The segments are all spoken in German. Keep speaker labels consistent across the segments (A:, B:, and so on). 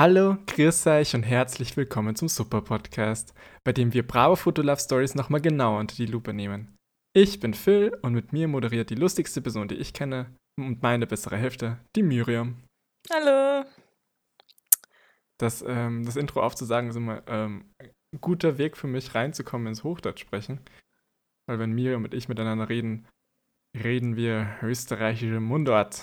A: Hallo, grüß euch und herzlich willkommen zum Super Podcast, bei dem wir Bravo Photo Love Stories nochmal genauer unter die Lupe nehmen. Ich bin Phil und mit mir moderiert die lustigste Person, die ich kenne und meine bessere Hälfte, die Miriam.
B: Hallo.
A: Das, ähm, das Intro aufzusagen ist immer ähm, ein guter Weg für mich reinzukommen ins Hochdeutsch sprechen. Weil wenn Miriam und ich miteinander reden, reden wir österreichische Mundart.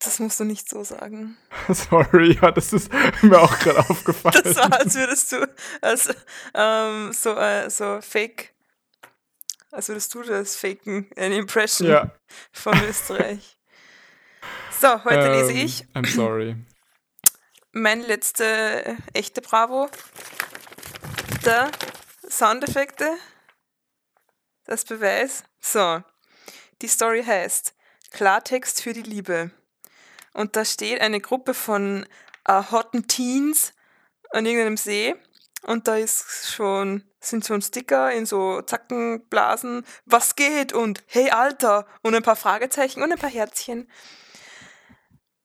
B: Das musst du nicht so sagen.
A: Sorry, ja, das ist mir auch gerade aufgefallen.
B: Das war, als würdest du als, ähm, so, äh, so fake, als würdest du das faken, eine Impression
A: Ja.
B: von Österreich. So, heute lese
A: Ähm,
B: ich
A: I'm sorry.
B: meine letzte äh, echte Bravo. Der Soundeffekte. Das Beweis. So, die Story heißt Klartext für die Liebe. Und da steht eine Gruppe von äh, hotten Teens an irgendeinem See. Und da ist schon, sind schon Sticker in so Zackenblasen. Was geht? Und hey Alter! Und ein paar Fragezeichen und ein paar Herzchen.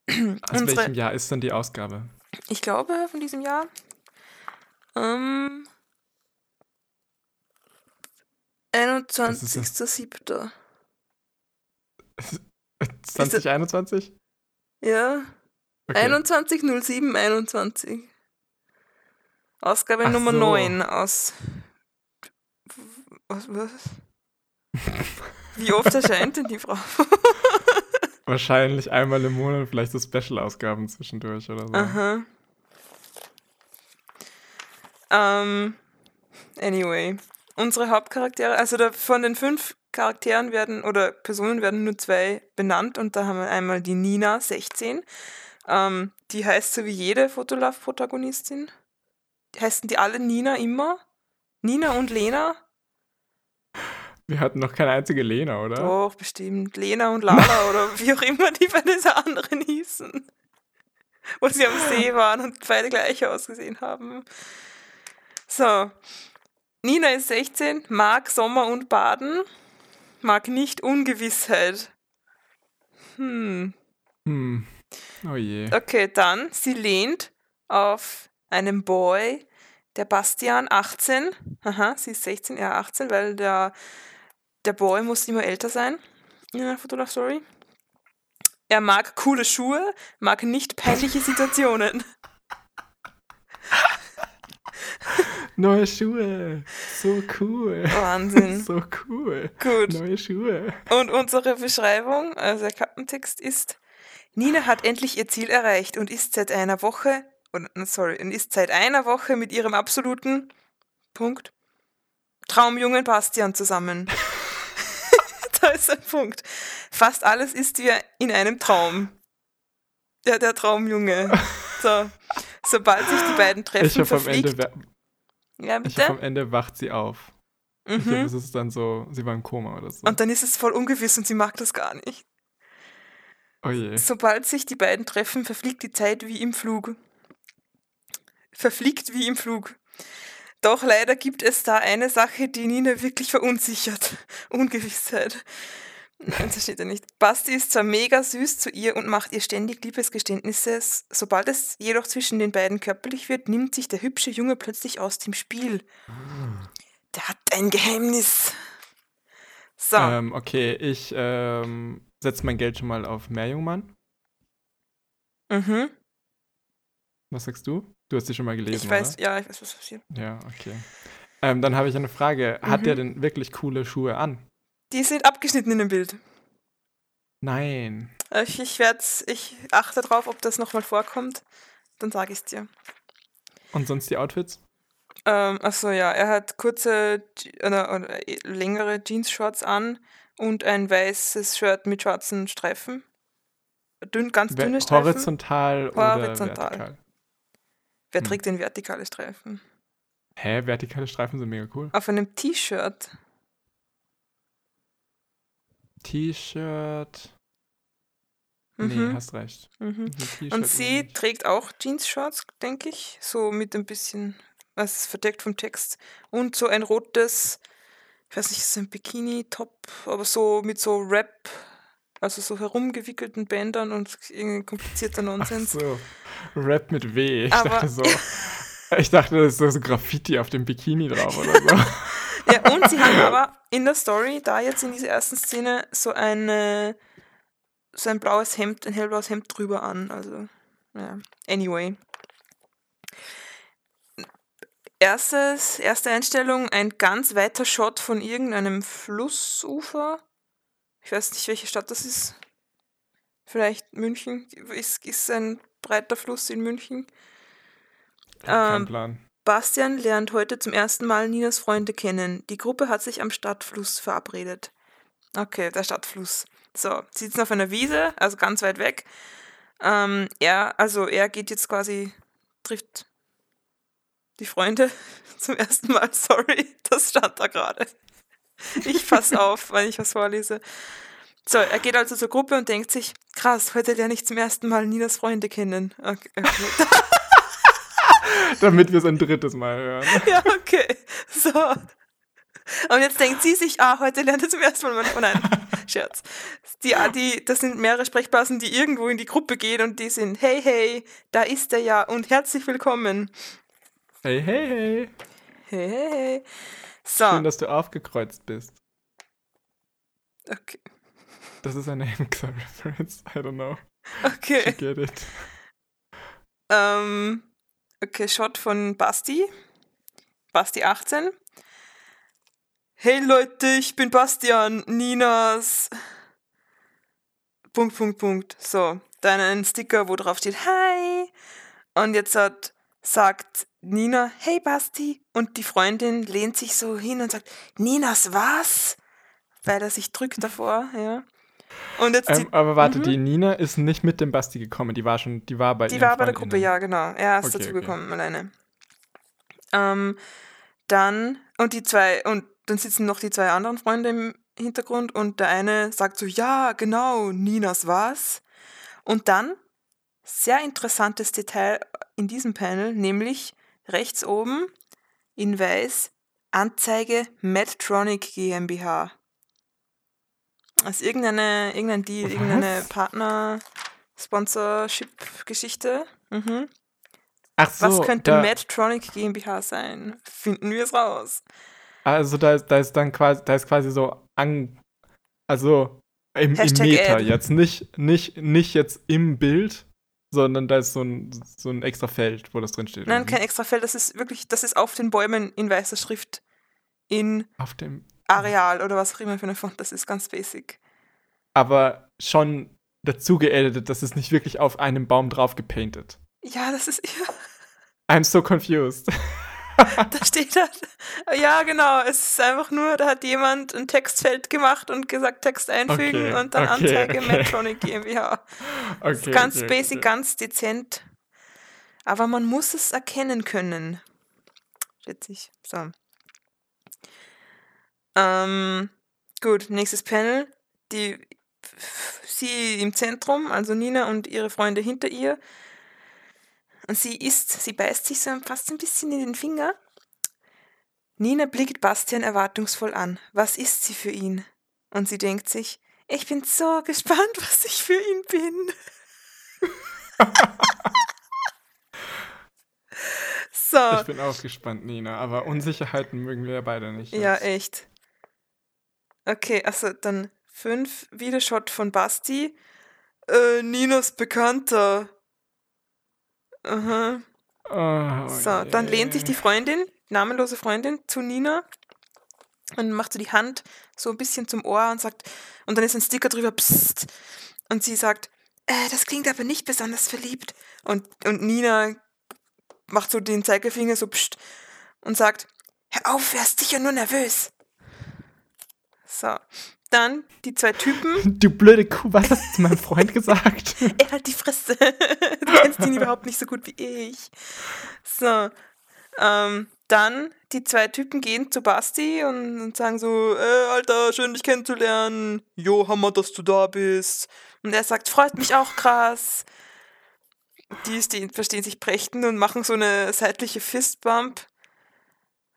A: Aus
B: unsere-
A: welchem Jahr ist denn die Ausgabe?
B: Ich glaube, von diesem Jahr. Ähm, 21.07.
A: 2021?
B: Ja,
A: Okay.
B: 21.07. 21. Ausgabe
A: Ach
B: Nummer
A: so.
B: 9 aus. Was? was? Wie oft erscheint denn die Frau?
A: Wahrscheinlich einmal im Monat, vielleicht so Special-Ausgaben zwischendurch oder so.
B: Aha. Ähm, anyway, unsere Hauptcharaktere, also da, von den fünf Charakteren werden oder Personen werden nur zwei benannt und da haben wir einmal die Nina, 16. Ähm, die heißt so wie jede Fotolove-Protagonistin. Heißen die alle Nina immer? Nina und Lena?
A: Wir hatten noch keine einzige Lena, oder?
B: Doch, bestimmt. Lena und Lala oder wie auch immer die bei dieser anderen hießen. Wo sie am See waren und beide gleich ausgesehen haben. So. Nina ist 16, mag Sommer und Baden, mag nicht Ungewissheit. Hm.
A: Hm. Oh je.
B: Okay, dann, sie lehnt auf einen Boy, der Bastian, 18. Aha, sie ist 16, er 18, weil der, der Boy muss immer älter sein in der Fotolove Story. Er mag coole Schuhe, mag nicht peinliche Situationen.
A: Neue Schuhe. So cool.
B: Wahnsinn.
A: So cool.
B: Gut.
A: Neue Schuhe.
B: Und unsere Beschreibung, also der Kappentext ist, Nina hat endlich ihr Ziel erreicht und ist seit einer Woche, oder, sorry, und ist seit einer Woche mit ihrem absoluten Punkt Traumjungen Bastian zusammen. da ist ein Punkt. Fast alles ist wie in einem Traum. Ja, der Traumjunge. So. Sobald sich die beiden
A: Ich
B: treffen,
A: hoffe, am Ende,
B: Ja,
A: ich hoffe, am
B: bitte?
A: Ende wacht sie auf. Ich hoffe,
B: Mhm.
A: es ist dann so, sie war im Koma oder so.
B: Und dann ist es voll ungewiss und sie mag das gar nicht.
A: oh je.
B: Sobald sich die beiden treffen, verfliegt die Zeit wie im Flug. Verfliegt wie im Flug. Doch leider gibt es da eine Sache, die Nina wirklich verunsichert. Ungewissheit. Nein, das steht ja nicht. Basti ist zwar mega süß zu ihr und macht ihr ständig Liebesgeständnisse. Sobald es jedoch zwischen den beiden körperlich wird, nimmt sich der hübsche Junge plötzlich aus dem Spiel. Der hat ein Geheimnis. So.
A: Ähm, okay, ich ähm, setze mein Geld schon mal auf Meerjungmann.
B: mhm.
A: Was sagst du? Du hast sie schon mal gelesen,
B: Ich weiß,
A: oder?
B: ja, ich weiß, was passiert.
A: Ja, okay. Ähm, dann habe ich eine Frage. Hat
B: Mhm.
A: der denn wirklich coole Schuhe an?
B: Die sind abgeschnitten in dem Bild.
A: Nein.
B: Ich, ich, werd's, ich achte drauf, ob das nochmal vorkommt. Dann sage ich es dir.
A: Und sonst die Outfits?
B: Ähm, achso, ja, er hat kurze, äh, oder, äh, längere Jeans-Shorts an und ein weißes Shirt mit schwarzen Streifen. Dünn, ganz dünne Streifen.
A: Horizontal oder
B: Horizontal.
A: vertikal?
B: Wer
A: hm.
B: trägt denn vertikale Streifen?
A: Hä, vertikale Streifen sind mega cool.
B: Auf einem T-Shirt.
A: T-Shirt. Nee,
B: Mhm.
A: hast recht.
B: Mhm. Und sie trägt auch Jeans-Shorts, denke ich. So mit ein bisschen, was ist verdeckt vom Text. Und so ein rotes, ich weiß nicht, ist ein Bikini-Top, aber so mit so Rap, also so herumgewickelten Bändern und irgendwie komplizierter Nonsens.
A: Ach so. Rap mit W. Ich
B: Aber-
A: dachte so. Ich dachte, das ist so Graffiti auf dem Bikini drauf oder so.
B: Ja, und sie haben aber in der Story, da jetzt in dieser ersten Szene, so eine so ein blaues Hemd, ein hellblaues Hemd drüber an. Also, ja. Anyway. Erstes, erste Einstellung, ein ganz weiter Shot von irgendeinem Flussufer. Ich weiß nicht, welche Stadt das ist. Vielleicht München. Ist, ist ein breiter Fluss in München.
A: Kein
B: Ähm,
A: Plan.
B: Bastian lernt heute zum ersten Mal Ninas Freunde kennen. Die Gruppe hat sich am Stadtfluss verabredet. Okay, der Stadtfluss. So, sie sitzen auf einer Wiese, also ganz weit weg. Ähm, er, also er geht jetzt quasi, trifft die Freunde zum ersten Mal. Sorry, das stand da gerade. Ich pass auf, wenn ich was vorlese. So, er geht also zur Gruppe und denkt sich, krass, heute lerne ich zum ersten Mal Ninas Freunde kennen. Okay, okay.
A: Damit wir es ein drittes Mal hören.
B: Ja, okay. So. Und jetzt denkt sie sich, ah, heute lernt er zum ersten Mal. Oh nein, Scherz. Die, die, das sind mehrere Sprechblasen, die irgendwo in die Gruppe gehen und die sind, hey, hey, da ist er ja und herzlich willkommen.
A: Hey, hey, hey.
B: Hey, hey, hey. So,
A: Schön, dass du aufgekreuzt bist.
B: okay.
A: Das ist eine Hemxa-Reference. I don't know.
B: Okay.
A: I get it.
B: Ähm, okay, Shot von Basti. Basti 18. Hey Leute, ich bin Bastian, Ninas. Punkt, Punkt, Punkt. So, dann ein Sticker, wo drauf steht Hi. Und jetzt hat, sagt Nina, hey Basti. Und die Freundin lehnt sich so hin und sagt, Ninas was? Weil er sich drückt davor, ja. Und jetzt
A: Ähm, aber warte,
B: Mhm.
A: die Nina ist nicht mit dem Basti gekommen. Die war schon, die war bei
B: Die war bei der Gruppe, ja, genau. Er ist
A: Okay, okay.
B: dazugekommen, alleine. Ähm, dann, und die zwei, und dann sitzen noch die zwei anderen Freunde im Hintergrund und der eine sagt so, ja, genau, Ninas was. Und dann, sehr interessantes Detail in diesem Panel, nämlich rechts oben in weiß, Anzeige Medtronic GmbH. Also irgendeine, irgendein Deal,
A: Was?
B: irgendeine Partner-Sponsorship-Geschichte. Mhm.
A: Ach so,
B: Was könnte
A: da,
B: Medtronic GmbH sein? Finden wir es raus.
A: Also da ist, da ist dann quasi, da ist quasi so an, also im, im Meter
B: Ad.
A: jetzt, nicht, nicht, nicht jetzt im Bild, sondern da ist so ein, so ein extra Feld, wo das drin steht.
B: Nein,
A: oder
B: kein extra Feld, das ist wirklich, das ist auf den Bäumen in weißer Schrift in
A: Auf dem,
B: Areal oder was auch immer für eine Font, das ist ganz basic.
A: aber schon dazu geeditet, das ist nicht wirklich auf einem Baum drauf gepainted.
B: Ja, das ist, ja,
A: I'm so confused.
B: da steht halt, ja genau, es ist einfach nur, da hat jemand ein Textfeld gemacht und gesagt, Text einfügen
A: Okay,
B: und dann
A: okay,
B: Anzeige
A: okay.
B: Medtronic GmbH. Das
A: Okay,
B: ist ganz basic, ganz dezent. Aber man muss es erkennen können. Schätze ich. So. Ähm, gut, nächstes Panel. Die, sie im Zentrum, also Nina und ihre Freunde hinter ihr. Und sie isst, sie beißt sich so fast ein bisschen in den Finger. Nina blickt Bastian erwartungsvoll an. Was ist sie für ihn? Und sie denkt sich, ich bin so gespannt, was ich für ihn bin. so,
A: Ich bin auch gespannt, Nina, aber Unsicherheiten mögen wir ja beide nicht.
B: ja,
A: jetzt.
B: echt. Okay, also dann fünf, Videoshot von Basti. Äh, Ninas Bekannter. Aha.
A: Oh,
B: So, dann lehnt sich die. Freundin, namenlose Freundin, zu Nina und macht so die Hand so ein bisschen zum Ohr und sagt, und dann ist ein Sticker drüber, psst. Und sie sagt, äh, das klingt aber nicht besonders verliebt. Und, und Nina macht so den Zeigefinger so psst und sagt, hör auf, ist sicher nur nervös. So, dann die zwei Typen.
A: Du blöde Kuh, was hast du zu meinem Freund gesagt?
B: Er halt die Fresse. Du kennst ihn überhaupt nicht so gut wie ich. So. Ähm, dann die zwei Typen gehen zu Basti und, und sagen so, äh, Alter, schön dich kennenzulernen. Jo, Hammer, dass du da bist. Und er sagt, freut mich auch krass. Die stehen, verstehen sich prächten und machen so eine seitliche Fistbump.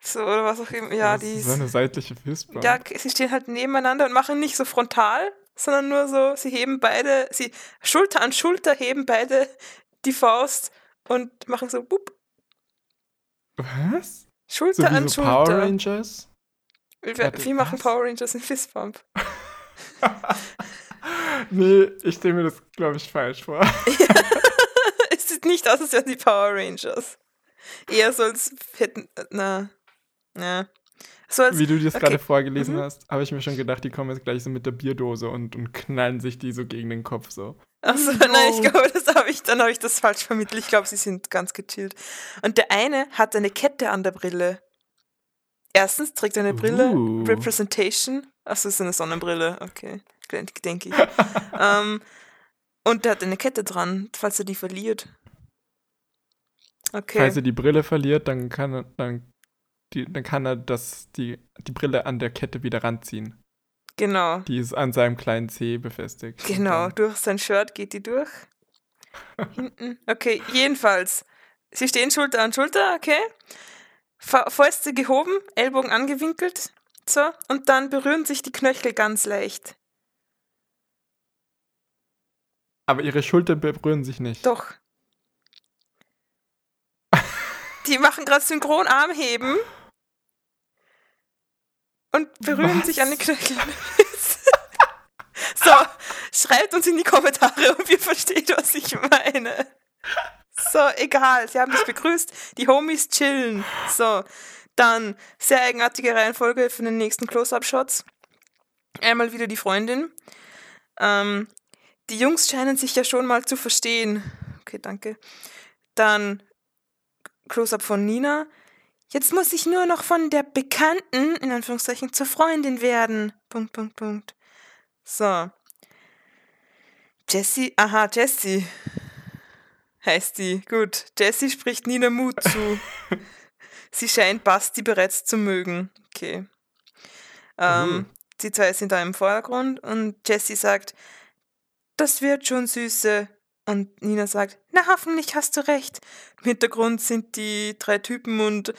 B: So, oder was auch immer. Ja, die
A: ist so eine seitliche Fistbump.
B: ja, sie stehen halt nebeneinander und machen nicht so frontal, sondern nur so, sie heben beide, sie Schulter an Schulter heben beide die Faust und machen so bup.
A: Was?
B: Schulter
A: So wie
B: an
A: so
B: Schulter.
A: Power Rangers?
B: Wie, wie machen? Power Rangers in Fistbump?
A: nee, ich stelle mir das, glaube ich, falsch vor.
B: es sieht nicht aus, als wären die Power Rangers. Eher so, als hätten, na, ja. So als,
A: Wie du das
B: okay.
A: gerade vorgelesen
B: Mhm.
A: hast, habe ich mir schon gedacht, die kommen jetzt gleich so mit der Bierdose und, und knallen sich die so gegen den Kopf so.
B: Also,
A: No.
B: nein, ich glaube, das habe ich, dann habe ich das falsch vermittelt. Ich glaube, sie sind ganz gechillt. Und der eine hat eine Kette an der Brille. Erstens trägt er eine Brille,
A: Uh.
B: Representation. Achso, ist eine Sonnenbrille, okay, denke ich. ähm, und der hat eine Kette dran, falls er die verliert. Okay.
A: Falls er die Brille verliert, dann kann er, dann, die, dann kann er das, die, die Brille an der Kette wieder ranziehen.
B: genau.
A: Die ist an seinem kleinen Zeh befestigt.
B: Genau, durch sein Shirt geht die durch. Hinten. Okay, jedenfalls. Sie stehen Schulter an Schulter, okay. Fäuste gehoben, Ellbogen angewinkelt. So, und dann berühren sich die Knöchel ganz leicht.
A: Aber ihre Schultern berühren sich nicht.
B: Doch. Die machen gerade synchron Armheben und berühren
A: Was?
B: sich an den Knöcheln. so, schreibt uns in die Kommentare, ob ihr versteht, was ich meine. So, egal, sie haben dich begrüßt, die Homies chillen. So, dann sehr eigenartige Reihenfolge für den nächsten Close-Up-Shots. Einmal wieder die Freundin. Ähm, die Jungs scheinen sich ja schon mal zu verstehen. Okay, danke. Dann Close-up von Nina. Jetzt muss ich nur noch von der Bekannten, in Anführungszeichen, zur Freundin werden. Punkt, Punkt, Punkt. So. Jessie, aha, Jessie heißt die. Gut, Jessie spricht Nina Mut zu. Sie scheint Basti bereits zu mögen. Okay. Ähm, Die zwei sind da im Vordergrund und Jessie sagt, das wird schon süße. Und Nina sagt, na hoffentlich hast du recht. Im Hintergrund sind die drei Typen und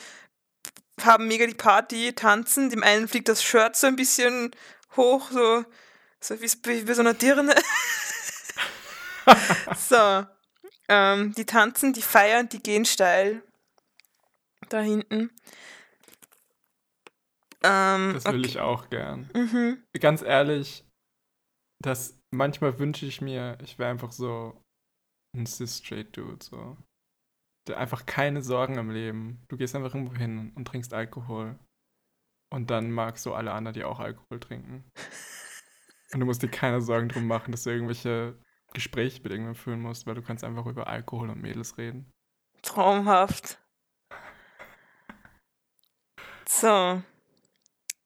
B: haben mega die Party, tanzen. Dem einen fliegt das Shirt so ein bisschen hoch, so, so wie, wie so einer Dirne. so. Ähm, die tanzen, die feiern, die gehen steil. Da hinten. Ähm,
A: Das will
B: okay.
A: ich auch gern.
B: Mhm.
A: Ganz ehrlich, das manchmal wünsche ich mir, ich wäre einfach so ein cis-straight-Dude, so. Der einfach keine Sorgen im Leben. Du gehst einfach irgendwo hin und trinkst Alkohol. Und dann magst du alle anderen, die auch Alkohol trinken. Und du musst dir keine Sorgen drum machen, dass du irgendwelche Gespräche mit irgendwem führen musst, weil du kannst einfach über Alkohol und Mädels reden.
B: Traumhaft. So.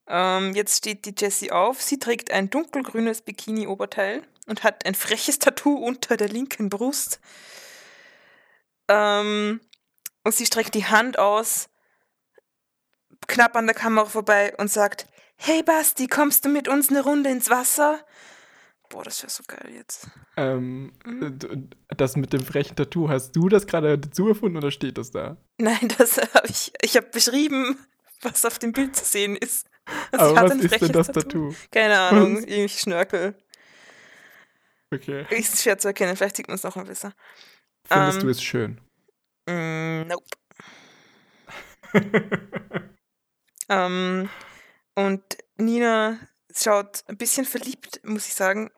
B: Ähm, jetzt steht die Jessie auf. Sie trägt ein dunkelgrünes Bikini-Oberteil und hat ein freches Tattoo unter der linken Brust. Ähm, und sie streckt die Hand aus, knapp an der Kamera vorbei und sagt: Hey Basti, kommst du mit uns eine Runde ins Wasser? Boah, das wäre so geil jetzt.
A: Ähm,
B: Mhm.
A: d- das mit dem frechen Tattoo, hast du das gerade dazu erfunden oder steht das da?
B: Nein, das habe ich. Ich habe beschrieben, was auf dem Bild zu sehen ist. Also
A: Aber was
B: ein
A: ist denn das Tattoo?
B: Keine Ahnung,
A: Was?
B: irgendwie Schnörkel.
A: Okay.
B: Ist schwer zu erkennen, vielleicht sieht man es noch mal besser.
A: Findest
B: Ähm,
A: du es schön?
B: Mm, nope. Ähm, und Nina schaut ein bisschen verliebt, muss ich sagen,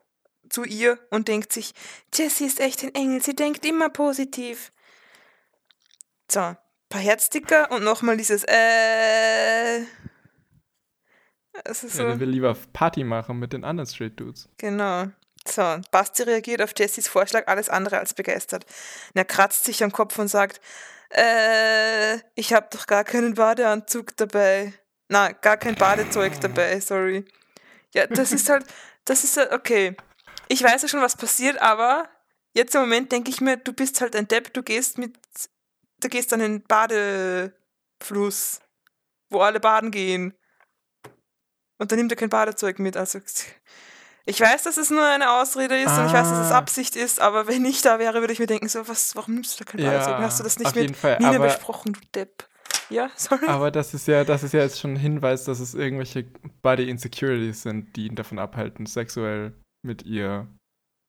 B: zu ihr und denkt sich, Jessie ist echt ein Engel, sie denkt immer positiv. So, ein paar Herzsticker und nochmal dieses äh. Es ist
A: Ja,
B: so.
A: der will lieber Party machen mit den anderen Straight Dudes.
B: Genau. So, Basti reagiert auf Jessys Vorschlag alles andere als begeistert. Und er kratzt sich am Kopf und sagt, äh, ich habe doch gar keinen Badeanzug dabei. Na, gar kein Badezeug dabei, sorry. Ja, das ist halt, das ist halt, okay. Ich weiß ja schon, was passiert, aber jetzt im Moment denke ich mir, du bist halt ein Depp, du gehst mit, du gehst an den Badefluss, wo alle baden gehen. Und dann nimmt er kein Badezeug mit. Also ich weiß, dass es nur eine Ausrede ist und ich weiß, dass es
A: Ah.
B: Absicht ist, aber wenn ich da wäre, würde ich mir denken, so, was, warum nimmst du da kein Badezeug? Hast du das nicht mit
A: Fall.
B: Nina
A: aber,
B: besprochen, du Depp? Ja, sorry.
A: aber das ist ja, das ist ja jetzt schon ein Hinweis, dass es irgendwelche Body Insecurities sind, die ihn davon abhalten, sexuell mit ihr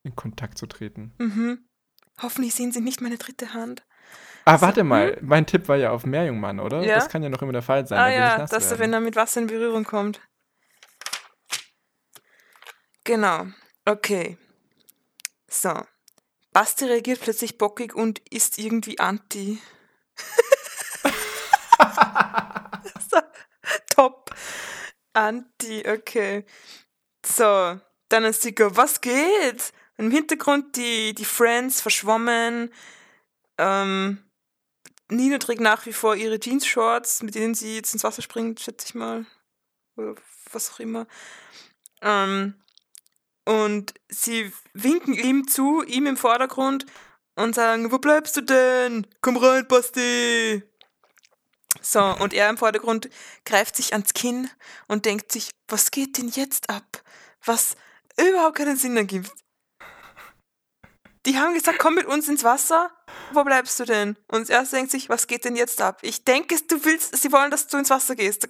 A: in Kontakt zu treten.
B: Mhm. Hoffentlich sehen sie nicht meine dritte Hand.
A: Ah, warte mal, mein Tipp war ja auf Meerjungmann, oder?
B: Ja.
A: Das kann ja noch immer der Fall sein.
B: ah ja, dass er, wenn er mit Wasser in Berührung kommt. Genau. Okay. So. Basti reagiert plötzlich bockig und ist irgendwie anti. so, top. Anti, okay. So, dann ist Sieger, was geht? Im Hintergrund die, die Friends verschwommen. Ähm, Nina trägt nach wie vor ihre Jeans-Shorts, mit denen sie jetzt ins Wasser springt, schätze ich mal. Oder was auch immer. Ähm, und sie winken ihm zu, ihm im Vordergrund und sagen, wo bleibst du denn? Komm rein, Basti! So, und er im Vordergrund greift sich ans Kinn und denkt sich, was geht denn jetzt ab? Was überhaupt keinen Sinn ergibt. Die haben gesagt, komm mit uns ins Wasser. Wo bleibst du denn? Und er denkt sich, was geht denn jetzt ab? Ich denke, du willst, sie wollen, dass du ins Wasser gehst.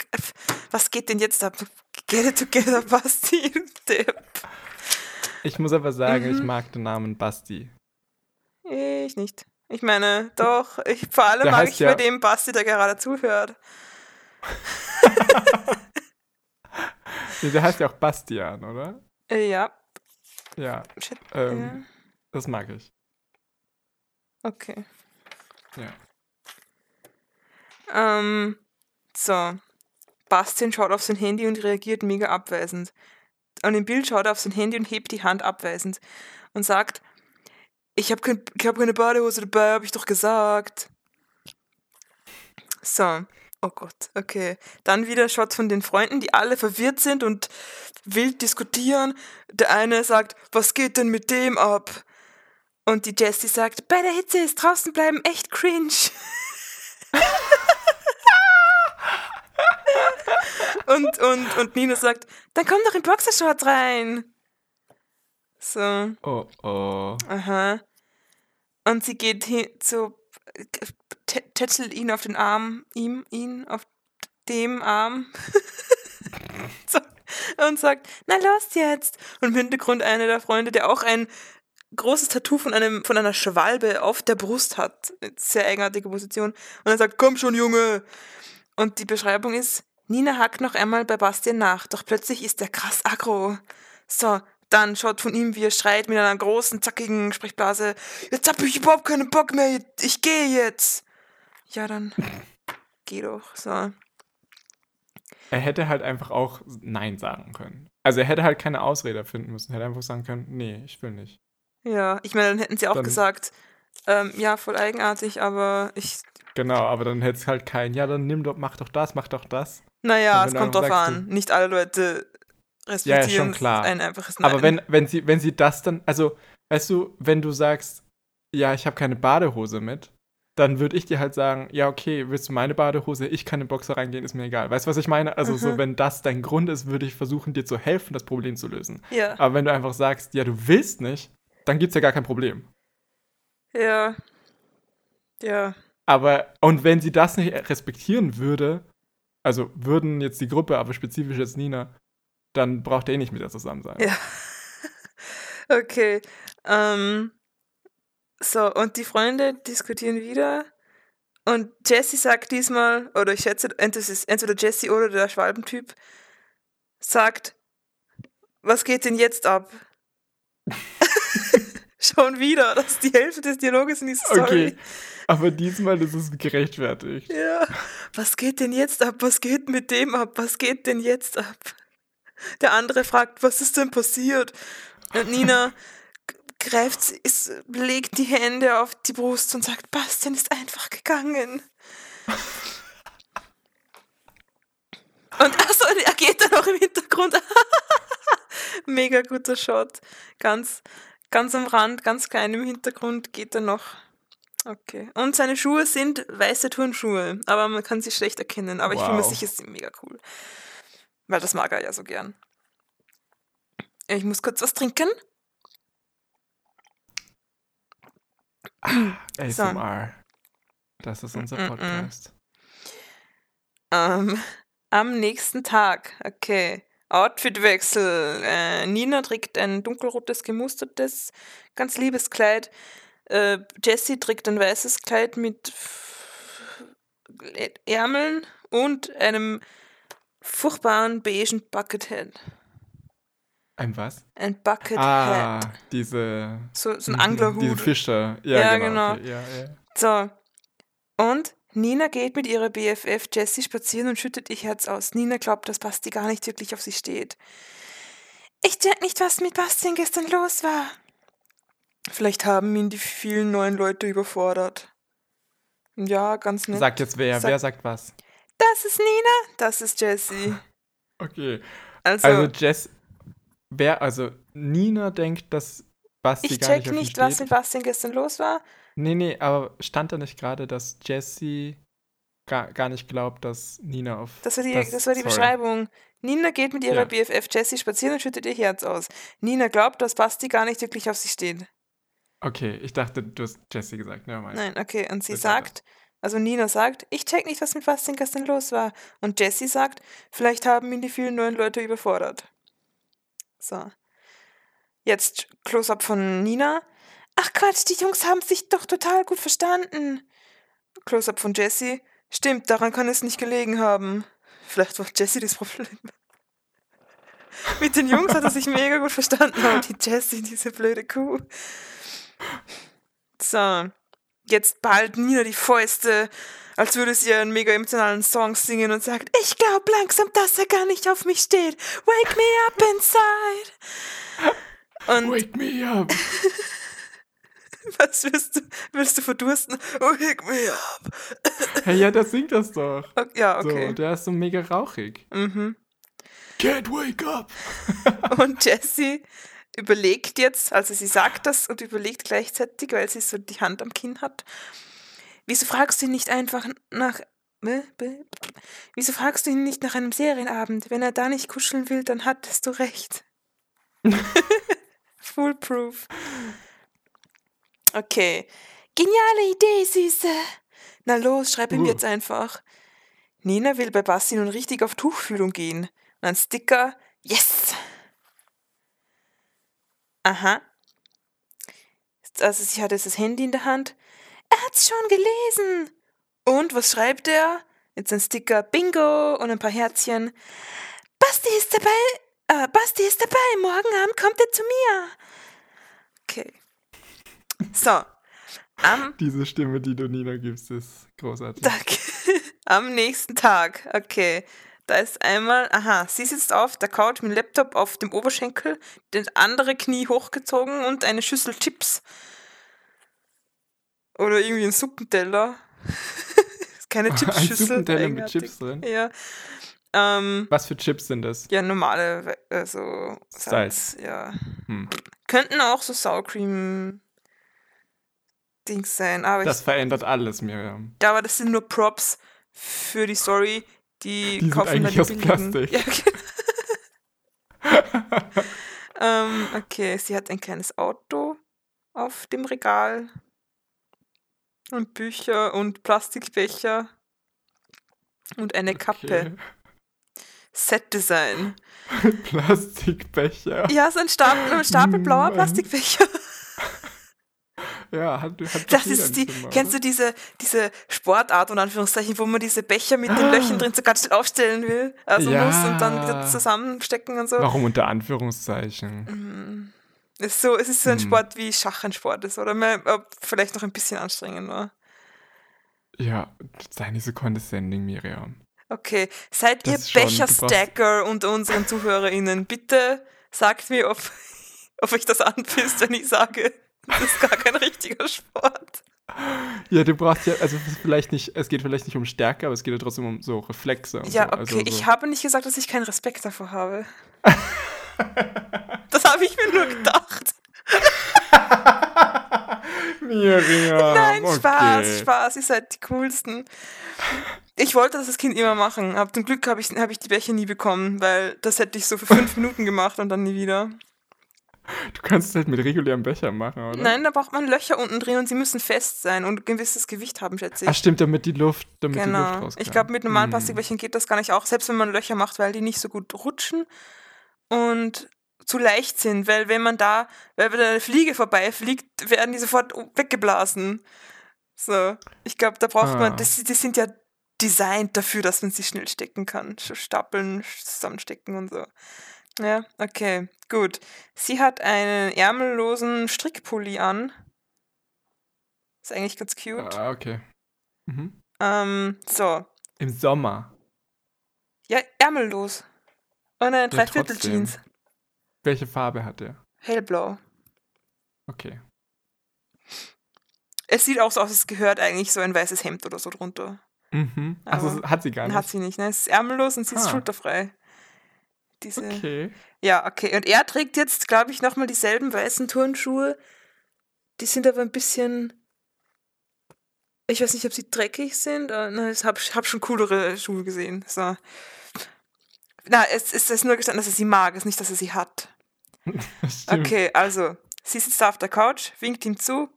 B: Was geht denn jetzt ab? Get it together, Basti. Depp.
A: Ich muss aber sagen, ich
B: Mhm.
A: mag den Namen Basti.
B: Ich nicht. Ich meine, doch, ich, vor allem
A: Der
B: mag ich
A: ja-
B: bei dem Basti, der gerade zuhört.
A: Nee, der heißt ja auch Bastian, oder?
B: Ja.
A: Ja,
B: Shit.
A: ähm,
B: ja.
A: das mag ich.
B: Okay.
A: Ja.
B: Ähm, so. Bastian schaut auf sein Handy und reagiert mega abweisend. Und im Bild schaut er auf sein Handy und hebt die Hand abweisend und sagt, ich habe kein, hab keine Badehose dabei, habe ich doch gesagt. So. Oh Gott, okay. Dann wieder Shots von den Freunden, die alle verwirrt sind und wild diskutieren. Der eine sagt, was geht denn mit dem ab? Und die Jessie sagt, bei der Hitze ist draußen bleiben echt cringe. und, und, und Nina sagt, dann komm doch in Boxershorts rein. So,
A: Oh, oh.
B: aha. Und sie geht hin zu, tätschelt ihn auf den Arm, ihm, ihn auf dem Arm. so, und sagt, na los jetzt. Und im Hintergrund einer der Freunde, der auch ein großes Tattoo von, einem, von einer Schwalbe auf der Brust hat. Sehr eigenartige Position. Und er sagt, komm schon, Junge. Und die Beschreibung ist, Nina hackt noch einmal bei Bastian nach, doch plötzlich ist er krass aggro. So, dann schaut von ihm, wie er schreit mit einer großen, zackigen Sprechblase. Jetzt hab ich überhaupt keinen Bock mehr, ich gehe jetzt. Ja, dann geh doch. So.
A: Er hätte halt einfach auch Nein sagen können. Also er hätte halt keine Ausrede finden müssen. Er hätte einfach sagen können, nee, ich will nicht.
B: Ja, ich meine, dann hätten sie auch
A: Dann-
B: gesagt, ähm, ja, voll eigenartig, aber ich,
A: Genau, aber dann hätte es halt kein, ja, dann nimm doch, mach doch das, mach doch das.
B: naja, es kommt drauf an. Nicht alle Leute respektieren
A: ja, schon klar.
B: ein einfaches Nein.
A: Aber wenn, wenn sie, wenn sie das dann, also, weißt du, wenn du sagst, ja, ich habe keine Badehose mit, dann würde ich dir halt sagen, ja, okay, willst du meine Badehose? Ich kann in den Boxer reingehen, ist mir egal. Weißt du, was ich meine? Also, so,
B: Mhm.
A: wenn das dein Grund ist, würde ich versuchen, dir zu helfen, das Problem zu lösen.
B: ja,
A: Aber wenn du einfach sagst, ja, du willst nicht, dann gibt es ja gar kein Problem.
B: Ja, ja,
A: Aber, und wenn sie das nicht respektieren würde, also würden jetzt die Gruppe, aber spezifisch jetzt Nina, dann braucht er eh nicht mit ihr zusammen sein.
B: Ja. Okay. Ähm, so, und die Freunde diskutieren wieder. Und Jesse sagt diesmal, oder ich schätze, entweder es ist entweder Jesse oder der Schwalbentyp, sagt, was geht denn jetzt ab? Schon wieder, das ist die Hälfte des Dialoges in dieser Story.
A: Okay, aber diesmal ist es gerechtfertigt.
B: Ja. Was geht denn jetzt ab? Was geht mit dem ab? Was geht denn jetzt ab? Der andere fragt, was ist denn passiert? Und Nina greift, ist, legt die Hände auf die Brust und sagt, Bastian ist einfach gegangen. Und achso, er geht dann auch im Hintergrund. Mega guter Shot. Ganz, ganz am Rand, ganz klein im Hintergrund geht er noch. Okay. Und seine Schuhe sind weiße Turnschuhe, aber man kann sie schlecht erkennen. Aber ich bin mir
A: Wow.
B: sicher, sie sind mega cool. Weil das mag er ja so gern. Ich muss kurz was trinken.
A: ASMR. Das ist unser
B: Mm, mm, mm.
A: Podcast.
B: Ähm, am nächsten Tag, okay. Outfitwechsel. Äh, Nina trägt ein dunkelrotes, gemustertes, ganz liebes Kleid. Äh, Jessie trägt ein weißes Kleid mit Ärmeln und einem furchtbaren beigen Buckethead.
A: Ein was?
B: Ein Buckethead.
A: Ah, diese.
B: So, so ein Anglerhut.
A: Diese Fischer. Ja,
B: Ja,
A: genau.
B: genau.
A: okay, Ja, ja.
B: So. Und Nina geht mit ihrer BFF Jessie spazieren und schüttet ihr Herz aus. Nina glaubt, dass Basti gar nicht wirklich auf sie steht. Ich check nicht, was mit Bastian gestern los war. Vielleicht haben ihn die vielen neuen Leute überfordert. Ja, ganz nett.
A: Sag jetzt wer.
B: Sag-
A: wer sagt was?
B: Das ist Nina, das ist Jessie.
A: Okay.
B: Also,
A: Also, Jess. Wer, also, Nina denkt, dass Basti
B: ich
A: gar
B: check
A: nicht auf ihn
B: nicht, was mit Bastian gestern los war.
A: Nee, nee, aber stand da nicht gerade, dass Jessie gar, gar nicht glaubt, dass Nina auf.
B: Das war die, das, war die
A: sorry.
B: Beschreibung. Nina geht mit ihrer
A: Ja.
B: BFF Jessie spazieren und schüttet ihr Herz aus. Nina glaubt, dass Basti gar nicht wirklich auf sie steht.
A: Okay, ich dachte, du hast Jessie gesagt. Mind.
B: Nein, okay. Und sie
A: weiter.
B: sagt, also Nina sagt, ich check nicht, was mit Bastian gestern los war. Und Jessie sagt, vielleicht haben ihn die vielen neuen Leute überfordert. So. Jetzt Close-up von Nina. Ach Quatsch, die Jungs haben sich doch total gut verstanden. Close-up von Jessie. Stimmt, daran kann es nicht gelegen haben. Vielleicht war Jessie das Problem. Mit den Jungs hat er sich mega gut verstanden, aber die Jessie, diese blöde Kuh. So, jetzt bald Nina die Fäuste, als würde sie einen mega emotionalen Song singen und sagt, ich glaube langsam, dass er gar nicht auf mich steht. Wake me up inside. Und
A: Wake me up!
B: was willst du? Willst du verdursten? Wake me up.
A: hey, ja, der singt das doch.
B: Okay, ja,
A: So,
B: okay.
A: der ist so mega rauchig.
B: Mhm.
A: Can't wake up!
B: Und Jessie überlegt jetzt, also sie sagt das und überlegt gleichzeitig, weil sie so die Hand am Kinn hat. Wieso fragst du ihn nicht einfach nach. Wieso fragst du ihn nicht nach einem Serienabend? Wenn er da nicht kuscheln will, dann hattest du recht. Foolproof. Okay. Geniale Idee, Süße. Na los, schreib ihm
A: Uh.
B: jetzt einfach. Nina will bei Basti nun richtig auf Tuchfühlung gehen. Und ein Sticker. Yes! Aha. Also sie hat jetzt das Handy in der Hand. Er hat's schon gelesen. Und was schreibt er? Jetzt ein Sticker Bingo und ein paar Herzchen. Basti ist dabei. Äh, Basti ist dabei. Morgen Abend kommt er zu mir. So. Am
A: Diese Stimme, die du Nina gibst, ist großartig.
B: Tag. Am nächsten Tag. Okay. Da ist einmal, aha, sie sitzt auf der Couch mit dem Laptop auf dem Oberschenkel, das andere Knie hochgezogen und eine Schüssel Chips. Oder irgendwie ein Suppenteller. Keine
A: Ein
B: Chipsschüssel.
A: Suppenteller mit. Chips drin?
B: Ja. Ähm,
A: Was für Chips sind das?
B: ja, normale, also
A: Salz.
B: Salz, ja.
A: Hm.
B: Könnten auch so Sour Cream Dings sein, aber
A: Das
B: ich
A: verändert alles, Miriam.
B: Ja, aber das sind nur Props für die Story. Die,
A: Die sind
B: kaufen
A: eigentlich
B: dann
A: aus
B: billigen.
A: Plastik.
B: Ja, genau. ähm, okay, sie hat ein kleines Auto auf dem Regal. Und Bücher und Plastikbecher. Und eine Kappe. Set-Design.
A: Okay. Plastikbecher.
B: Ja, so ein Stapel, ein Stapel blauer Plastikbecher.
A: Ja, hat, hat
B: Das ist die,
A: Zimmer,
B: kennst du
A: oder?
B: diese, diese Sportart, und Anführungszeichen, wo man diese Becher mit den Löchern drin so ganz schnell aufstellen will, also
A: Ja.
B: muss und dann wieder zusammenstecken und so.
A: Warum unter Anführungszeichen?
B: Mhm. Ist so, es ist so ein
A: Hm.
B: Sport wie Schach ein Sport ist, oder mehr, vielleicht noch ein bisschen anstrengender.
A: Ja, sei nicht so condescending, Miriam.
B: Okay, seid ihr
A: Das brauchst-
B: Becher-Stacker unter unseren ZuhörerInnen? Bitte sagt mir, ob, ob euch das anpisst, wenn ich sage, das ist gar kein richtiger Sport.
A: Ja, du brauchst ja, also vielleicht nicht, es geht vielleicht nicht um Stärke, aber es geht ja trotzdem um so Reflexe. Und
B: Ja,
A: so.
B: okay,
A: also so.
B: ich habe nicht gesagt, dass ich keinen Respekt davor habe. das habe ich mir nur gedacht.
A: Miriam.
B: Nein, Spaß,
A: okay.
B: Spaß, ihr seid die coolsten. Ich wollte das als Kind immer machen, aber zum Glück habe ich, hab ich die Becher nie bekommen, weil das hätte ich so für fünf Minuten gemacht und dann nie wieder.
A: Du kannst es halt mit regulärem Becher machen, oder?
B: Nein, da braucht man Löcher unten drin und sie müssen fest sein und ein gewisses Gewicht haben, schätze ich.
A: Ach stimmt, damit die Luft, damit die Luft
B: genau.
A: rauskommt.
B: Ich glaube, mit normalen
A: Mm.
B: Plastikbechern geht das gar nicht auch, selbst wenn man Löcher macht, weil die nicht so gut rutschen und zu leicht sind, weil wenn man da, weil wenn eine Fliege vorbeifliegt, werden die sofort weggeblasen. So, ich glaube, da braucht
A: Ah.
B: man, das, die sind ja designt dafür, dass man sie schnell stecken kann. So Stapeln, zusammenstecken und so. Ja, okay, gut. Sie hat einen ärmellosen Strickpulli an. Ist eigentlich ganz cute.
A: Ah, okay. Mhm.
B: Ähm, so.
A: Im Sommer.
B: Ja, ärmellos. Und eine
A: Ja,
B: Dreiviertel-Jeans.
A: Welche Farbe hat der?
B: Hellblau.
A: Okay.
B: Es sieht auch so aus, es gehört eigentlich so ein weißes Hemd oder so drunter.
A: Mhm. Also hat sie gar nicht.
B: Hat sie nicht, ne? Es ist ärmellos und sie ist
A: Ah.
B: schulterfrei. Diese.
A: Okay.
B: Ja, okay. Und er trägt jetzt, glaube ich, nochmal dieselben weißen Turnschuhe. Die sind aber ein bisschen. Ich weiß nicht, ob sie dreckig sind. na, Ich habe hab schon coolere Schuhe gesehen. So. Na, es, es ist nur gestanden, dass er sie mag, es ist nicht, dass er sie hat. Okay, also, sie sitzt da auf der Couch, winkt ihm zu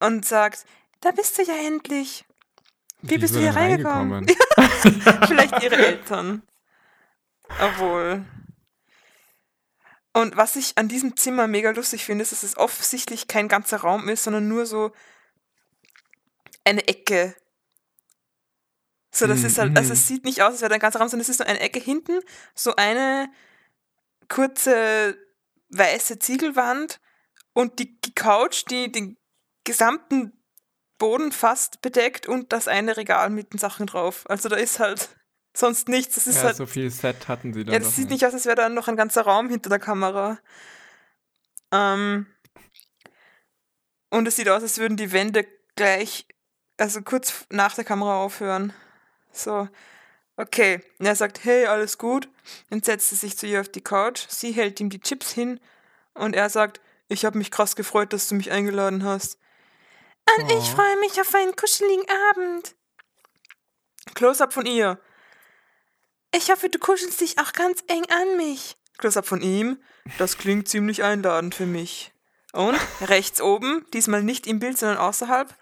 B: und sagt, da bist du ja endlich. Wie, bist du
A: er
B: hier
A: denn
B: reingekommen? Vielleicht ihre Eltern. Obwohl. Und was ich an diesem Zimmer mega lustig finde, ist, dass es offensichtlich kein ganzer Raum ist, sondern nur so eine Ecke. So, das ist halt, also
A: mhm.
B: es sieht nicht aus, als wäre ein ganzer Raum, sondern es ist nur eine Ecke hinten, so eine kurze weiße Ziegelwand und die Couch, die den gesamten Boden fast bedeckt und das eine Regal mit den Sachen drauf. Also da ist halt sonst nichts. Das ist
A: Ja,
B: halt,
A: so viel Set hatten sie dann
B: ja, das sieht nicht aus, als wäre da noch ein ganzer Raum hinter der Kamera. Ähm, und es sieht aus, als würden die Wände gleich, also kurz nach der Kamera aufhören. So, okay. Und er sagt, hey, alles gut. Und setzt sich zu ihr auf die Couch. Sie hält ihm die Chips hin und er sagt, ich habe mich krass gefreut, dass du mich eingeladen hast. Und ich
A: Oh.
B: freue mich auf einen kuscheligen Abend. Close-up von ihr. Ich hoffe, du kuschelst dich auch ganz eng an mich. Close-up von ihm. Das klingt ziemlich einladend für mich. Und rechts oben, diesmal nicht im Bild, sondern außerhalb,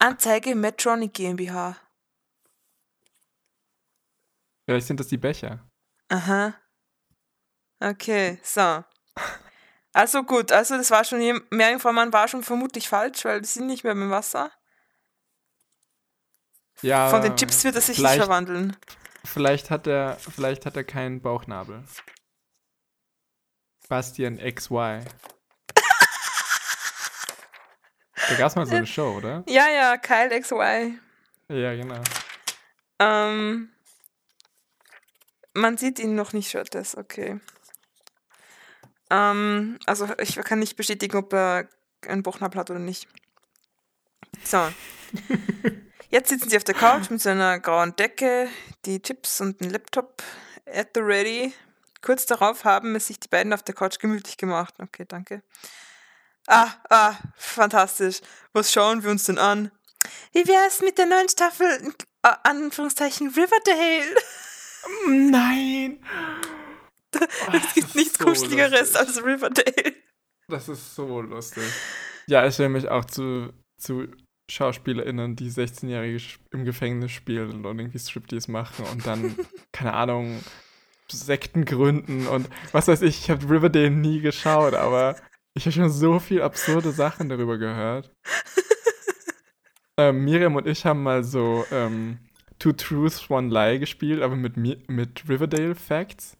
B: Anzeige Medtronic GmbH.
A: Vielleicht sind das die Becher.
B: Aha. Okay, so. Also gut, also das war schon, Meerjungfraumann war schon vermutlich falsch, weil die sind nicht mehr im Wasser.
A: Ja.
B: Von den Chips wird er sich nicht verwandeln.
A: Vielleicht hat er, vielleicht hat er keinen Bauchnabel. Bastian XY. Da gab es mal so eine Show, oder?
B: Ja, ja, Kyle XY.
A: Ja, genau.
B: Ähm, man sieht ihn noch nicht shirtless, okay. Ähm, also ich kann nicht bestätigen, ob er einen Bauchnabel hat oder nicht. So. Jetzt sitzen sie auf der Couch mit so einer grauen Decke, die Chips und ein Laptop at the ready. Kurz darauf haben es sich die beiden auf der Couch gemütlich gemacht. Okay, danke. Ah, ah, fantastisch. Was schauen wir uns denn an? Wie wäre es mit der neuen Staffel, äh, Anführungszeichen, Riverdale?
A: Nein!
B: Es gibt nichts Kuscheligeres als Riverdale.
A: Das ist so lustig. Ja, ich stelle mich auch zu, zu SchauspielerInnen, die 16-Jährige sch- im Gefängnis spielen und irgendwie Striptease machen und dann, keine Ahnung, Sekten gründen und was weiß ich, ich habe Riverdale nie geschaut, aber ich habe schon so viel absurde Sachen darüber gehört. ähm, Miriam und ich haben mal so ähm, Two Truths, One Lie gespielt, aber mit, Mi- mit Riverdale Facts.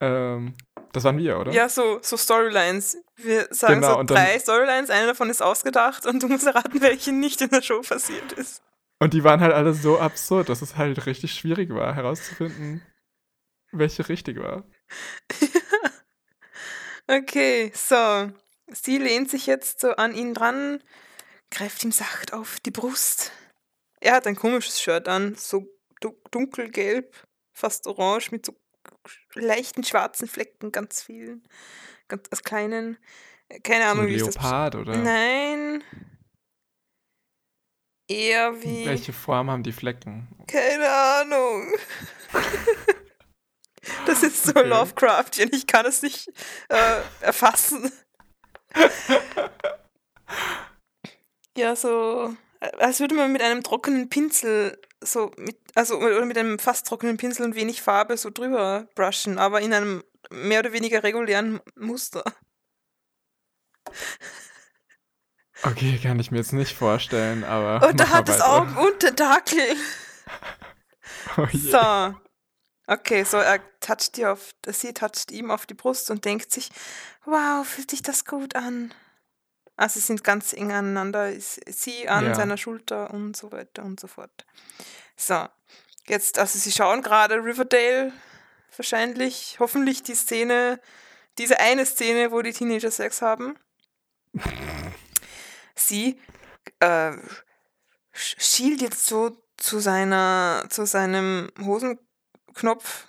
A: Ähm, das waren wir, oder?
B: Ja, so, so Storylines. Wir sagen
A: Genau,
B: so drei Storylines, eine davon ist ausgedacht und du musst erraten, welche nicht in der Show passiert ist.
A: Und die waren halt alle so absurd, dass es halt richtig schwierig war, herauszufinden, welche richtig war.
B: Okay, so. Sie lehnt sich jetzt so an ihn dran, greift ihm sacht auf die Brust. Er hat ein komisches Shirt an, so du- dunkelgelb, fast orange, mit so leichten schwarzen Flecken, ganz vielen, ganz aus kleinen. Keine
A: So
B: Ahnung,
A: ein
B: wie ich das
A: Leopard oder
B: Nein. Eher wie.
A: welche Form haben die Flecken?
B: Keine Ahnung. Das ist so okay. Lovecraftian. Ich kann es nicht äh, erfassen. ja, so, als würde man mit einem trockenen Pinsel so mit, also oder mit einem fast trockenen Pinsel und wenig Farbe so drüber brushen, aber in einem mehr oder weniger regulären Muster.
A: Okay, kann ich mir jetzt nicht vorstellen, aber.
B: Und da hat es Augen und Tentakel. oh so. Okay, so er toucht dir auf, sie toucht ihm auf die Brust und denkt sich, wow, fühlt sich das gut an. Also sie sind ganz eng aneinander, sie an ja. seiner Schulter und so weiter und so fort. So, jetzt, also sie schauen gerade Riverdale wahrscheinlich, hoffentlich die Szene, diese eine Szene, wo die Teenager Sex haben. sie äh, schielt jetzt so zu seiner, zu seinem Hosenknopf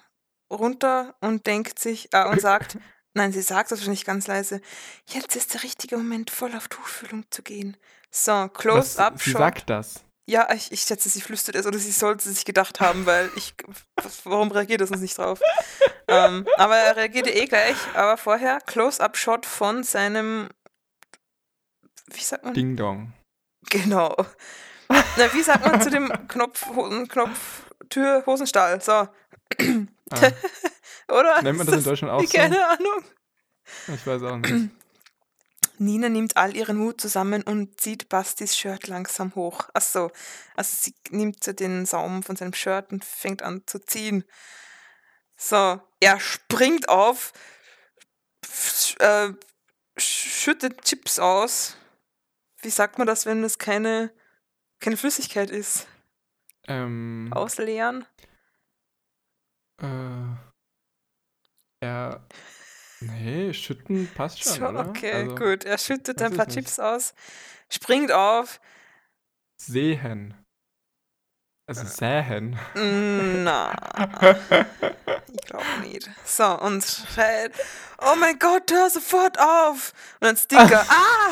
B: runter und denkt sich, äh, und sagt, nein, sie sagt das wahrscheinlich ganz leise, jetzt ist der richtige Moment, voll auf Tuchfühlung zu gehen. So, Close-Up.
A: Sie sagt das.
B: Ja, ich, ich schätze, sie flüstert es oder sie sollte sich gedacht haben, weil ich. Warum reagiert er sonst nicht drauf? ähm, aber er reagierte eh gleich. Aber vorher Close-Up-Shot von seinem. Wie sagt man?
A: Ding Dong.
B: Genau. Na, wie sagt man zu dem Knopf, Hosen, Knopf, Tür, Hosenstall? So. Ah. Oder?
A: Nennt man das in Deutschland auch so?
B: Keine Ahnung.
A: Ich weiß auch nicht.
B: Nina nimmt all ihren Mut zusammen und zieht Bastis Shirt langsam hoch. Ach so, also sie nimmt so den Saum von seinem Shirt und fängt an zu ziehen. So, er springt auf, äh, schüttet Chips aus. Wie sagt man das, wenn es keine, keine Flüssigkeit ist?
A: Ähm,
B: Ausleeren?
A: Äh, er Nee, schütten passt schon, oder?
B: Okay, also, gut. Er schüttet ein paar Chips aus, springt auf.
A: Sehen. Also äh. sähen.
B: Na. ich glaube nicht. So, und schreit, oh mein Gott, hör sofort auf. Und ein Sticker, ah!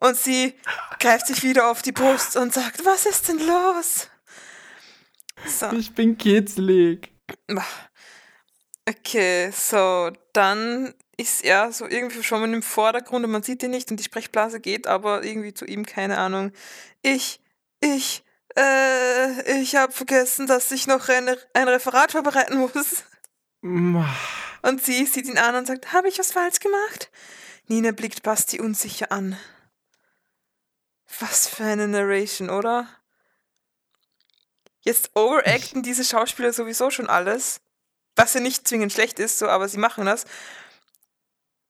B: Und sie greift sich wieder auf die Brust und sagt, was ist denn los?
A: So. Ich bin kitzlig.
B: Okay, so, dann ist er so irgendwie schon im Vordergrund und man sieht ihn nicht und die Sprechblase geht aber irgendwie zu ihm, keine Ahnung. Ich, ich, äh, ich habe vergessen, dass ich noch eine, ein Referat vorbereiten muss. Und sie sieht ihn an und sagt, habe ich was falsch gemacht? Nina blickt Basti unsicher an. Was für eine Narration, oder? Jetzt overacten diese Schauspieler sowieso schon alles. Was ja nicht zwingend schlecht ist, so, aber sie machen das.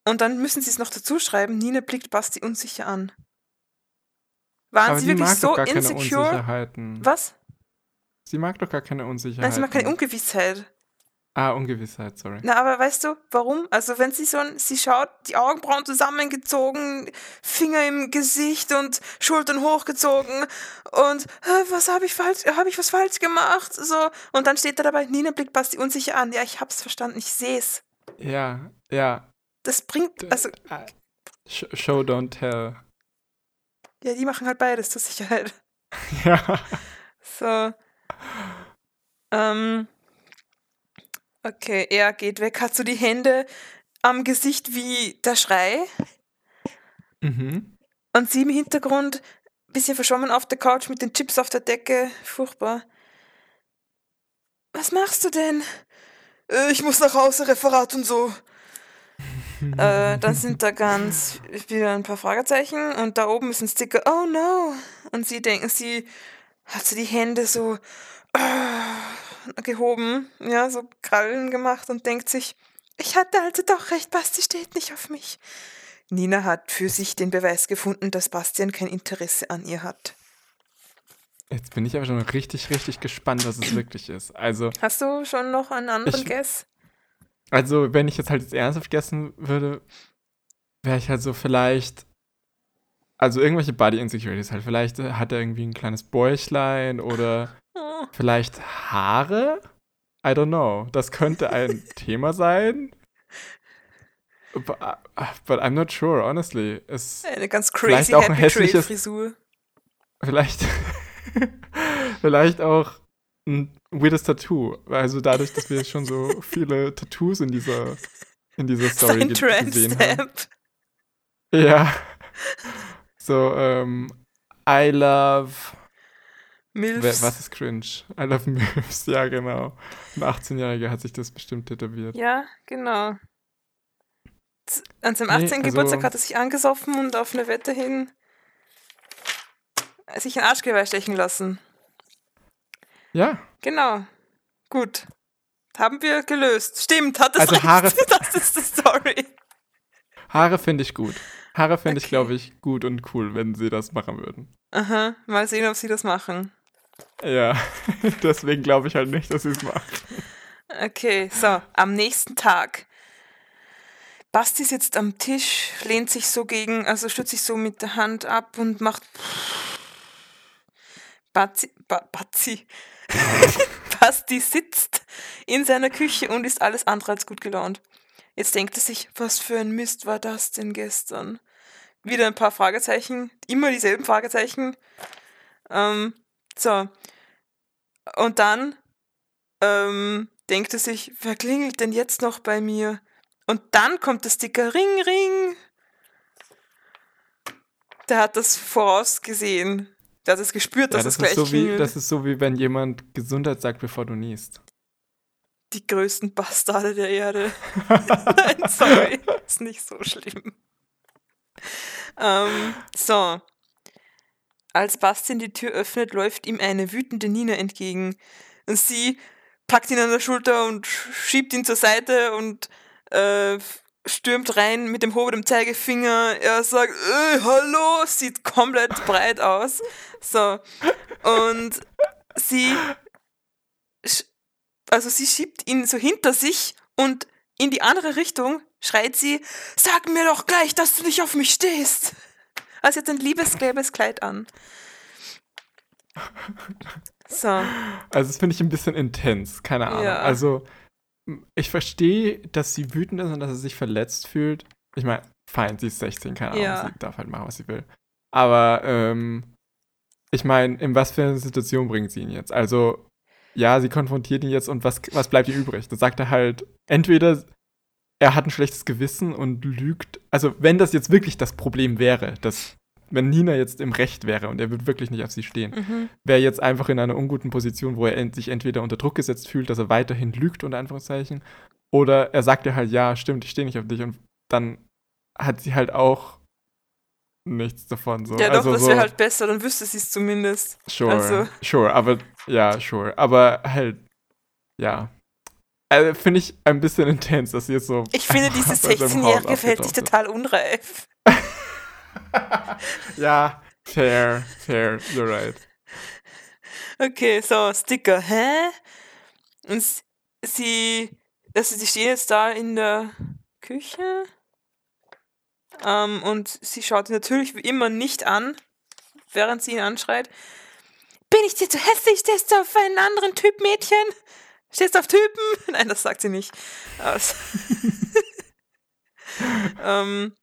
B: Und dann müssen sie es noch dazu schreiben, Nina blickt Basti unsicher an. Waren aber sie wirklich so insecure? Was?
A: Sie mag doch gar keine Unsicherheit.
B: Nein, sie mag keine Ungewissheit.
A: Ah, Ungewissheit, sorry.
B: Na, aber weißt du, warum? Also, wenn sie so, sie schaut, die Augenbrauen zusammengezogen, Finger im Gesicht und Schultern hochgezogen und was habe ich falsch, habe ich was falsch gemacht? So, und dann steht da dabei, Nina blickt Basti unsicher an. Ja, ich hab's verstanden, ich seh's.
A: Ja, ja.
B: Das bringt, also.
A: Ah, show, don't tell.
B: Ja, die machen halt beides zur Sicherheit.
A: Ja.
B: So. Ähm. Okay, er geht weg, hat so die Hände am Gesicht wie der Schrei.
A: Mhm.
B: Und sie im Hintergrund, bisschen verschwommen auf der Couch mit den Chips auf der Decke. Furchtbar. Was machst du denn? Äh, ich muss nach Hause, Referat und so. äh, dann sind da ganz wieder ein paar Fragezeichen und da oben ist ein Sticker, oh no. Und sie denken, sie hat so die Hände so, gehoben, ja, so Krallen gemacht und denkt sich, ich hatte also doch recht, Basti steht nicht auf mich. Nina hat für sich den Beweis gefunden, dass Bastian kein Interesse an ihr hat.
A: Jetzt bin ich aber schon richtig, richtig gespannt, was es wirklich ist. Also.
B: Hast du schon noch einen anderen ich, Guess?
A: Also, wenn ich jetzt halt jetzt ernsthaft gegessen würde, wäre ich halt so vielleicht. Also irgendwelche Body Insecurities halt. Vielleicht hat er irgendwie ein kleines Bäuchlein oder Vielleicht Haare? I don't know. Das könnte ein Thema sein. But, but, I'm not sure, honestly. Es
B: Eine ganz crazy auch ein hässliches, Frisur.
A: Vielleicht, vielleicht auch ein weirdes Tattoo. Also dadurch, dass wir schon so viele Tattoos in dieser, in dieser Story
B: Sein
A: ge gesehen haben. Ja. So, ähm, I love.
B: Milfs.
A: was ist cringe? I love Milfs, ja, genau. Ein 18-Jähriger hat sich das bestimmt tätowiert.
B: Ja, genau. An seinem
A: Nee,
B: 18.
A: also-
B: Geburtstag hat er sich angesoffen und auf eine Wette hin sich ein Arschgeweih stechen lassen.
A: Ja,
B: Genau. Gut. Haben wir gelöst. Stimmt, hat es
A: Also
B: recht.
A: Haare-
B: Das ist die Story.
A: Haare finde ich gut. Haare finde ich,
B: Okay.
A: glaube ich, gut und cool, wenn sie das machen würden.
B: Aha, mal sehen, ob sie das machen.
A: Ja, deswegen glaube ich halt nicht, dass sie es machen.
B: Okay, so, am nächsten Tag. Basti sitzt am Tisch, lehnt sich so gegen, also stützt sich so mit der Hand ab und macht. Batzi, ba, Batzi. Basti sitzt in seiner Küche und ist alles andere als gut gelaunt. Jetzt denkt er sich, was für ein Mist war das denn gestern? Wieder ein paar Fragezeichen, immer dieselben Fragezeichen. Ähm, so. Und dann ähm, denkt er sich, wer klingelt denn jetzt noch bei mir? Und dann kommt der Sticker Ring, Ring. Der hat das vorausgesehen. Der hat es gespürt, dass
A: ja,
B: es
A: das,
B: gleich
A: ist so wie, das ist so wie wenn jemand Gesundheit sagt, bevor du niest.
B: Die größten Bastarde der Erde. Nein, sorry, ist nicht so schlimm. Ähm, so. Als Bastian die Tür öffnet, läuft ihm eine wütende Nina entgegen. Und sie packt ihn an der Schulter und schiebt ihn zur Seite und äh, stürmt rein mit dem hobenen Zeigefinger. Er sagt, äh, hallo, sieht komplett breit aus. So. Und sie, also sie schiebt ihn so hinter sich und in die andere Richtung schreit sie, sag mir doch gleich, dass du nicht auf mich stehst. Also jetzt ein liebesgelbes Kleid an. So.
A: Also das finde ich ein bisschen intens, keine Ahnung.
B: Ja.
A: Also ich verstehe, dass sie wütend ist und dass sie sich verletzt fühlt. Ich meine, fein, sie ist 16, keine Ahnung,
B: Ja.
A: sie darf halt machen, was sie will. Aber ähm, ich meine, in was für eine Situation bringt sie ihn jetzt? Also ja, sie konfrontiert ihn jetzt und was, was bleibt ihr übrig? Da sagt er halt, entweder er hat ein schlechtes Gewissen und lügt. Also wenn das jetzt wirklich das Problem wäre, dass wenn Nina jetzt im Recht wäre und er würde wirklich nicht auf sie stehen,
B: Mhm.
A: wäre jetzt einfach in einer unguten Position, wo er ent- sich entweder unter Druck gesetzt fühlt, dass er weiterhin lügt, unter Anführungszeichen, oder er sagt ihr halt, ja, stimmt, ich stehe nicht auf dich und dann hat sie halt auch nichts davon. So.
B: Ja, doch,
A: also
B: das
A: so,
B: wäre halt besser, dann wüsste sie es zumindest.
A: Sure,
B: also-
A: sure, aber, ja, sure, aber halt, ja. Also, finde ich ein bisschen intens, dass sie jetzt so.
B: Ich finde, dieses
A: Haus
B: 16-Jährige verhält sich total unreif.
A: Ja, fair, fair, you're right.
B: Okay, so, Sticker, hä? Und sie, also sie stehen jetzt da in der Küche. Ähm, und sie schaut ihn natürlich wie immer nicht an, während sie ihn anschreit. Bin ich dir zu hässlich? Stehst du auf einen anderen Typ Mädchen? Stehst du auf Typen? Nein, das sagt sie nicht. Ähm,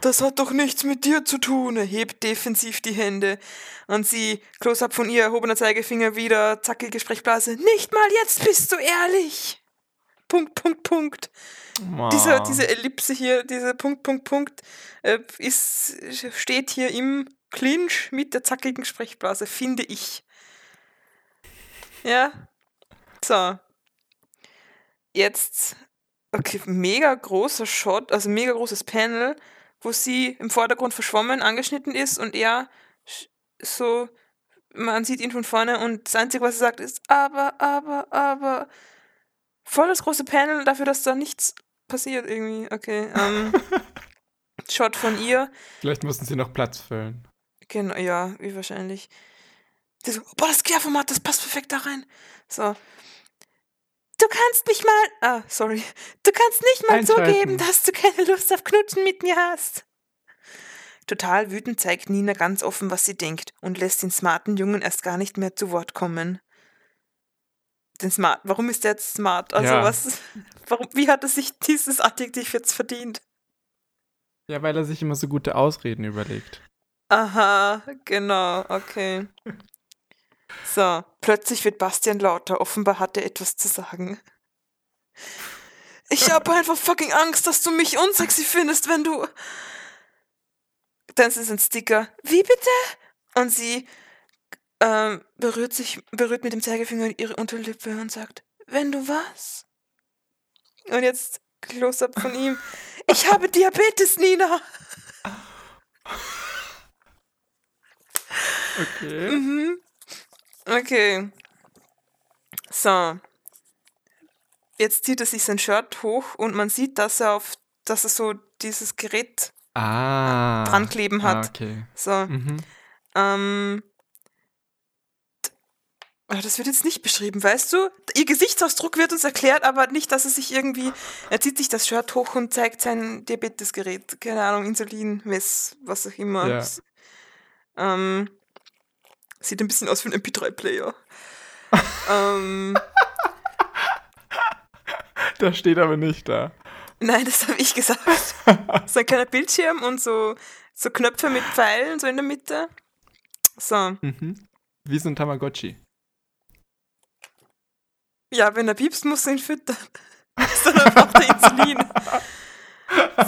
B: das hat doch nichts mit dir zu tun. Er hebt defensiv die Hände. Und sie, Close-up von ihr, erhobener Zeigefinger wieder, zackige Sprechblase. Nicht mal jetzt bist du ehrlich. Punkt, Punkt, Punkt. Diese,
A: Ah.
B: diese Ellipse hier, diese Punkt, Punkt, Punkt, äh, ist, steht hier im Clinch mit der zackigen Sprechblase, finde ich. Ja. So. Jetzt, okay, mega großer Shot, also mega großes Panel, wo sie im Vordergrund verschwommen angeschnitten ist und er so, man sieht ihn von vorne und das Einzige, was er sagt, ist aber, aber, aber. Voll das große Panel dafür, dass da nichts passiert irgendwie. Okay. Ähm, Shot von ihr.
A: Vielleicht mussten sie noch Platz füllen.
B: Genau, ja, wie wahrscheinlich. Die so, boah, das Querformat, das passt perfekt da rein. So. Du kannst mich mal. Ah, sorry. Du kannst nicht mal zugeben, dass du keine Lust auf Knutschen mit mir hast. Total wütend zeigt Nina ganz offen, was sie denkt und lässt den smarten Jungen erst gar nicht mehr zu Wort kommen. Den smart. Warum ist der jetzt smart? Also
A: Ja.
B: was? Warum? Wie hat er sich dieses Adjektiv jetzt verdient?
A: Ja, weil er sich immer so gute Ausreden überlegt.
B: Aha, genau, okay. So, plötzlich wird Bastian lauter. Offenbar hat er etwas zu sagen. Ich habe einfach fucking Angst, dass du mich unsexy findest, wenn du. Dann ist es ein Sticker. Wie bitte? Und sie ähm, berührt sich, berührt mit dem Zeigefinger ihre Unterlippe und sagt, wenn du was? Und jetzt Close-up von ihm. Ich habe Diabetes, Nina.
A: Okay.
B: Mhm. Okay. So. Jetzt zieht er sich sein Shirt hoch und man sieht, dass er auf, dass er so dieses Gerät
A: Ah.
B: dran kleben
A: Ah,
B: hat.
A: okay.
B: So.
A: Mhm.
B: Ähm. Ah, Das wird jetzt nicht beschrieben, weißt du? Ihr Gesichtsausdruck wird uns erklärt, aber nicht, dass er sich irgendwie. Er zieht sich das Shirt hoch und zeigt sein Diabetesgerät. Keine Ahnung, Insulinmess, was auch immer.
A: Ja.
B: Ähm, sieht ein bisschen aus wie ein MP3-Player. ähm,
A: Das steht aber nicht da.
B: nein, das habe ich gesagt. so ein kleiner Bildschirm und so, so Knöpfe mit Pfeilen so in der Mitte. So.
A: Mhm. Wie so ein Tamagotchi.
B: Ja, wenn er piepst, muss er ihn füttern. Sondern braucht er Insulin.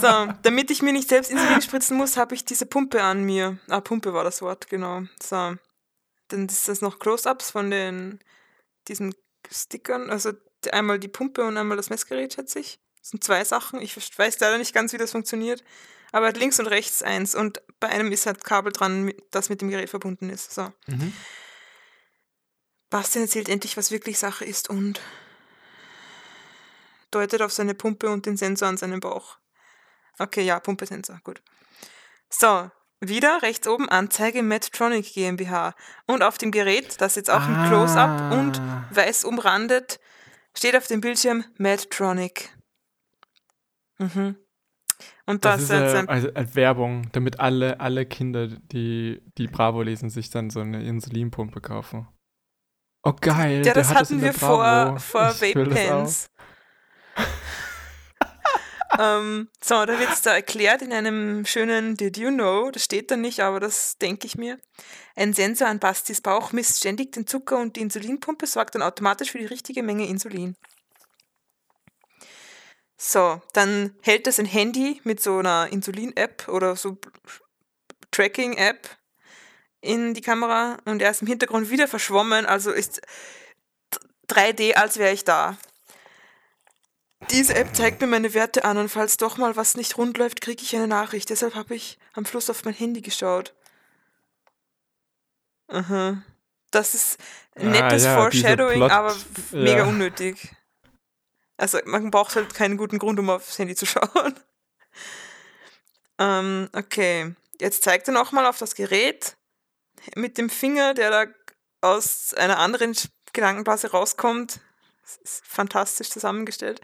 B: So, damit ich mir nicht selbst Insulin spritzen muss, habe ich diese Pumpe an mir. Ah, Pumpe war das Wort, genau. So. Dann ist das noch Close-Ups von den diesen Stickern. Also einmal die Pumpe und einmal das Messgerät, schätze ich. Das sind zwei Sachen. Ich weiß leider nicht ganz, wie das funktioniert. Aber er hat links und rechts eins und bei einem ist halt Kabel dran, das mit dem Gerät verbunden ist. So.
A: Mhm.
B: Bastian erzählt endlich, was wirklich Sache ist und deutet auf seine Pumpe und den Sensor an seinem Bauch. Okay, ja, Pumpe-Sensor, gut. So, wieder rechts oben Anzeige Medtronic GmbH. Und auf dem Gerät, das jetzt auch ein
A: Ah.
B: Close-Up und weiß umrandet, steht auf dem Bildschirm Medtronic. Mhm. Und
A: Das
B: das,
A: ist
B: ist
A: äh,
B: ein
A: also, äh, Werbung, damit alle, alle Kinder, die, die Bravo lesen, sich dann so eine Insulinpumpe kaufen. Oh geil.
B: Ja, das
A: das
B: hatten
A: der
B: wir vor, vor
A: das auch.
B: Vape-Pens. ähm, so, da wird es da erklärt in einem schönen Did you know? Das steht da nicht, aber das denke ich mir. Ein Sensor an Bastis Bauch misst ständig den Zucker und die Insulinpumpe sorgt dann automatisch für die richtige Menge Insulin. So, dann hält er sein Handy mit so einer Insulin-App oder so Tracking-App in die Kamera und er ist im Hintergrund wieder verschwommen, also ist 3D, als wäre ich da. Diese App zeigt mir meine Werte an und falls doch mal was nicht rund läuft, kriege ich eine Nachricht. Deshalb habe ich am Schluss auf mein Handy geschaut. Aha. Das ist
A: Ah,
B: nettes
A: ja,
B: Foreshadowing,
A: Plot-
B: aber mega
A: ja.
B: unnötig. Also man braucht halt keinen guten Grund, um aufs Handy zu schauen. ähm, okay. Jetzt zeigt er nochmal auf das Gerät mit dem Finger, der da aus einer anderen Gedankenblase rauskommt. Das ist fantastisch zusammengestellt.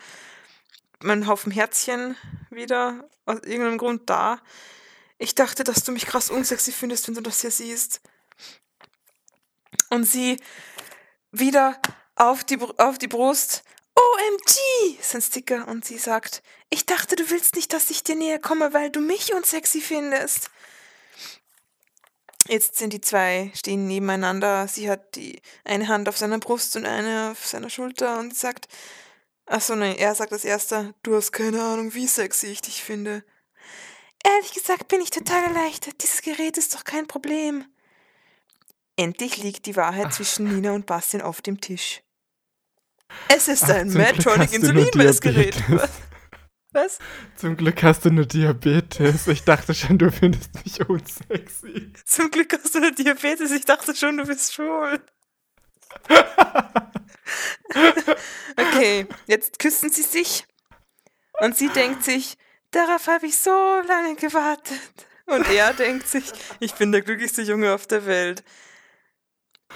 B: Mein Haufen Herzchen wieder aus irgendeinem Grund da. Ich dachte, dass du mich krass unsexy findest, wenn du das hier siehst. Und sie wieder auf die, auf die Brust. OMG, ein Sticker. Und sie sagt, ich dachte, du willst nicht, dass ich dir näher komme, weil du mich unsexy findest. Jetzt sind die zwei, stehen nebeneinander. Sie hat die eine Hand auf seiner Brust und eine auf seiner Schulter und sagt, achso, nein, er sagt als erster, du hast keine Ahnung, wie sexy ich dich finde. Ehrlich gesagt bin ich total erleichtert. Dieses Gerät ist doch kein Problem. Endlich liegt die Wahrheit zwischen Nina und Bastian auf dem Tisch. Es ist
A: Ach,
B: ein Medtronic Insulinmessgerät. Was?
A: Zum Glück hast du nur Diabetes. Ich dachte schon, du findest mich unsexy.
B: Zum Glück hast du eine Diabetes. Ich dachte schon, du bist schwul. okay, jetzt küssen sie sich. Und sie denkt sich, darauf habe ich so lange gewartet. Und er denkt sich, ich bin der glücklichste Junge auf der Welt.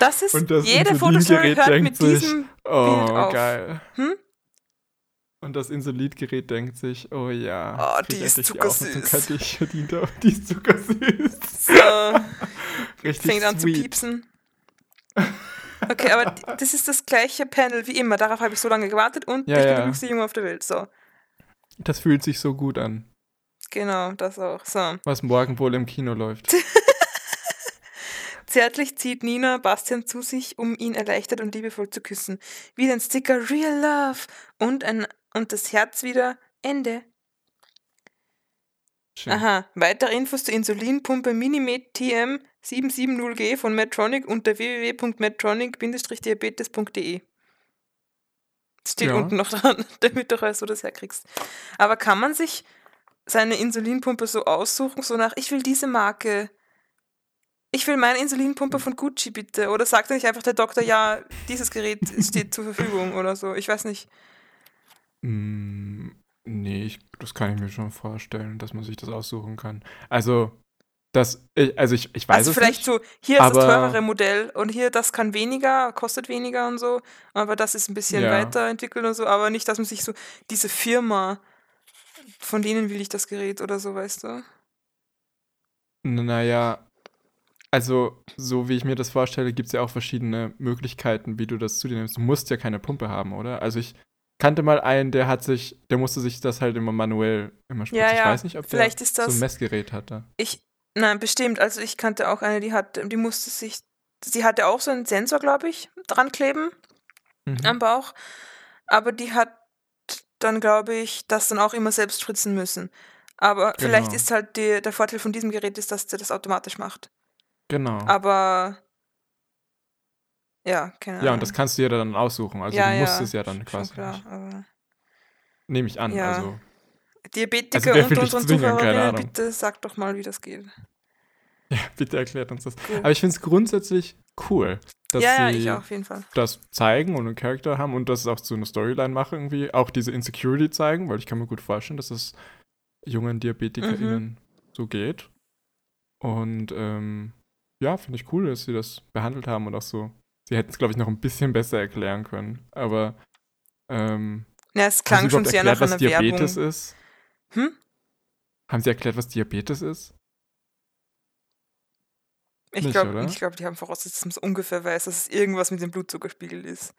B: Das ist, jede Fotostory hört mit
A: sich,
B: diesem
A: Oh,
B: Bild auf.
A: geil.
B: Hm?
A: Und das Insulingerät denkt sich, oh ja.
B: Oh, die ist
A: auch
B: zuckersüß.
A: Karte, ich verdient habe. Die ist zuckersüß.
B: So,
A: Richtig
B: fängt an
A: sweet.
B: zu piepsen. Okay, aber das ist das gleiche Panel wie immer. Darauf habe ich so lange gewartet und
A: Ja,
B: ich bin
A: ja.
B: der glücklichste Junge auf der Welt. So,
A: Das fühlt sich so gut an.
B: genau, das auch. So.
A: Was morgen wohl im Kino läuft.
B: Zärtlich zieht Nina Bastian zu sich, um ihn erleichtert und liebevoll zu küssen. Wieder ein Sticker Real Love und, ein, und das Herz wieder Ende.
A: Schön.
B: Aha, weitere Infos zur Insulinpumpe Minimed TM 770G von Medtronic unter www.medtronic-diabetes.de. Steht
A: Ja.
B: unten noch dran, damit du weißt, wo du das herkriegst. Aber kann man sich seine Insulinpumpe so aussuchen, so nach, ich will diese Marke. Ich will meine Insulinpumpe von Gucci bitte. Oder sagt nicht einfach der Doktor, ja, dieses Gerät steht zur Verfügung oder so. Ich weiß nicht.
A: Mm, nee, ich, das kann ich mir schon vorstellen, dass man sich das aussuchen kann. Also, das, ich, also ich, ich weiß
B: also
A: es
B: vielleicht
A: nicht.
B: so, hier ist das teurere Modell und hier das kann weniger, kostet weniger und so, aber das ist ein bisschen
A: Ja.
B: weiterentwickelt und so, aber nicht, dass man sich so, diese Firma, von denen will ich das Gerät oder so, weißt du?
A: Naja, also so wie ich mir das vorstelle, gibt es ja auch verschiedene Möglichkeiten, wie du das zu dir nimmst. Du musst ja keine Pumpe haben, oder? Also ich kannte mal einen, der hat sich, der musste sich das halt immer manuell immer spritzen.
B: Ja,
A: ich
B: ja,
A: weiß nicht, ob
B: vielleicht
A: der
B: ist
A: so
B: das-
A: ein Messgerät hatte.
B: Ich, nein, bestimmt, also ich kannte auch eine, die hat, die musste sich, sie hatte auch so einen Sensor, glaube ich, dran kleben
A: Mhm.
B: am Bauch, aber die hat dann, glaube ich, das dann auch immer selbst spritzen müssen. Aber vielleicht
A: Genau.
B: ist halt die, der Vorteil von diesem Gerät ist, dass der das automatisch macht.
A: Genau.
B: Aber ja, keine Ahnung.
A: ja, und das kannst du dir dann aussuchen. Also
B: Ja,
A: du musst
B: ja,
A: es ja dann quasi
B: klar. Aber
A: Nehme ich an.
B: Ja.
A: Also
B: Diabetiker
A: Also dich
B: unseren Zuhörerinnen, bitte sagt doch mal, wie das geht.
A: ja, bitte erklärt uns das.
B: Gut.
A: Aber ich finde es grundsätzlich cool, dass
B: ja, ja,
A: sie
B: Fall.
A: das zeigen und einen Charakter haben und das auch zu einer Storyline machen irgendwie. Auch diese Insecurity zeigen, weil ich kann mir gut vorstellen, dass es jungen DiabetikerInnen
B: Mhm.
A: so geht. Und ähm, ja, finde ich cool, dass sie das behandelt haben und auch so. Sie hätten es, glaube ich, noch ein bisschen besser erklären können. Aber ähm,
B: Ja, es
A: haben
B: klang
A: sie
B: schon sehr
A: erklärt,
B: nach einer
A: was Diabetes
B: Werbung.
A: ist?
B: Hm?
A: Haben sie erklärt, was Diabetes ist?
B: Ich glaube, glaub, die haben vorausgesetzt, dass man es ungefähr weiß, dass es irgendwas mit dem Blutzuckerspiegel ist.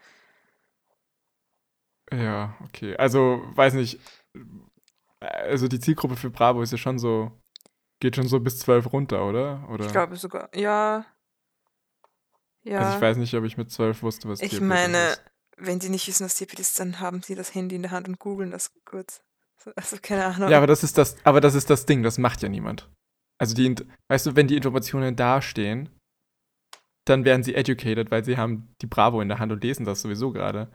A: Ja, okay. Also, weiß nicht. Also, die Zielgruppe für Bravo ist ja schon so. Geht schon so bis 12 runter, oder? oder?
B: Ich glaube sogar, ja. Ja.
A: Also, ich weiß nicht, ob ich mit 12 wusste, was
B: Ich
A: Diabetes
B: meine,
A: ist.
B: wenn die nicht wissen, was Diabetes ist, dann haben sie das Handy in der Hand und googeln das kurz. So, Also, keine Ahnung.
A: Ja, aber das ist das, aber das ist das Ding, das macht ja niemand. Also, die, weißt du, wenn die Informationen dastehen, dann werden sie educated, weil sie haben die Bravo in der Hand und lesen das sowieso gerade.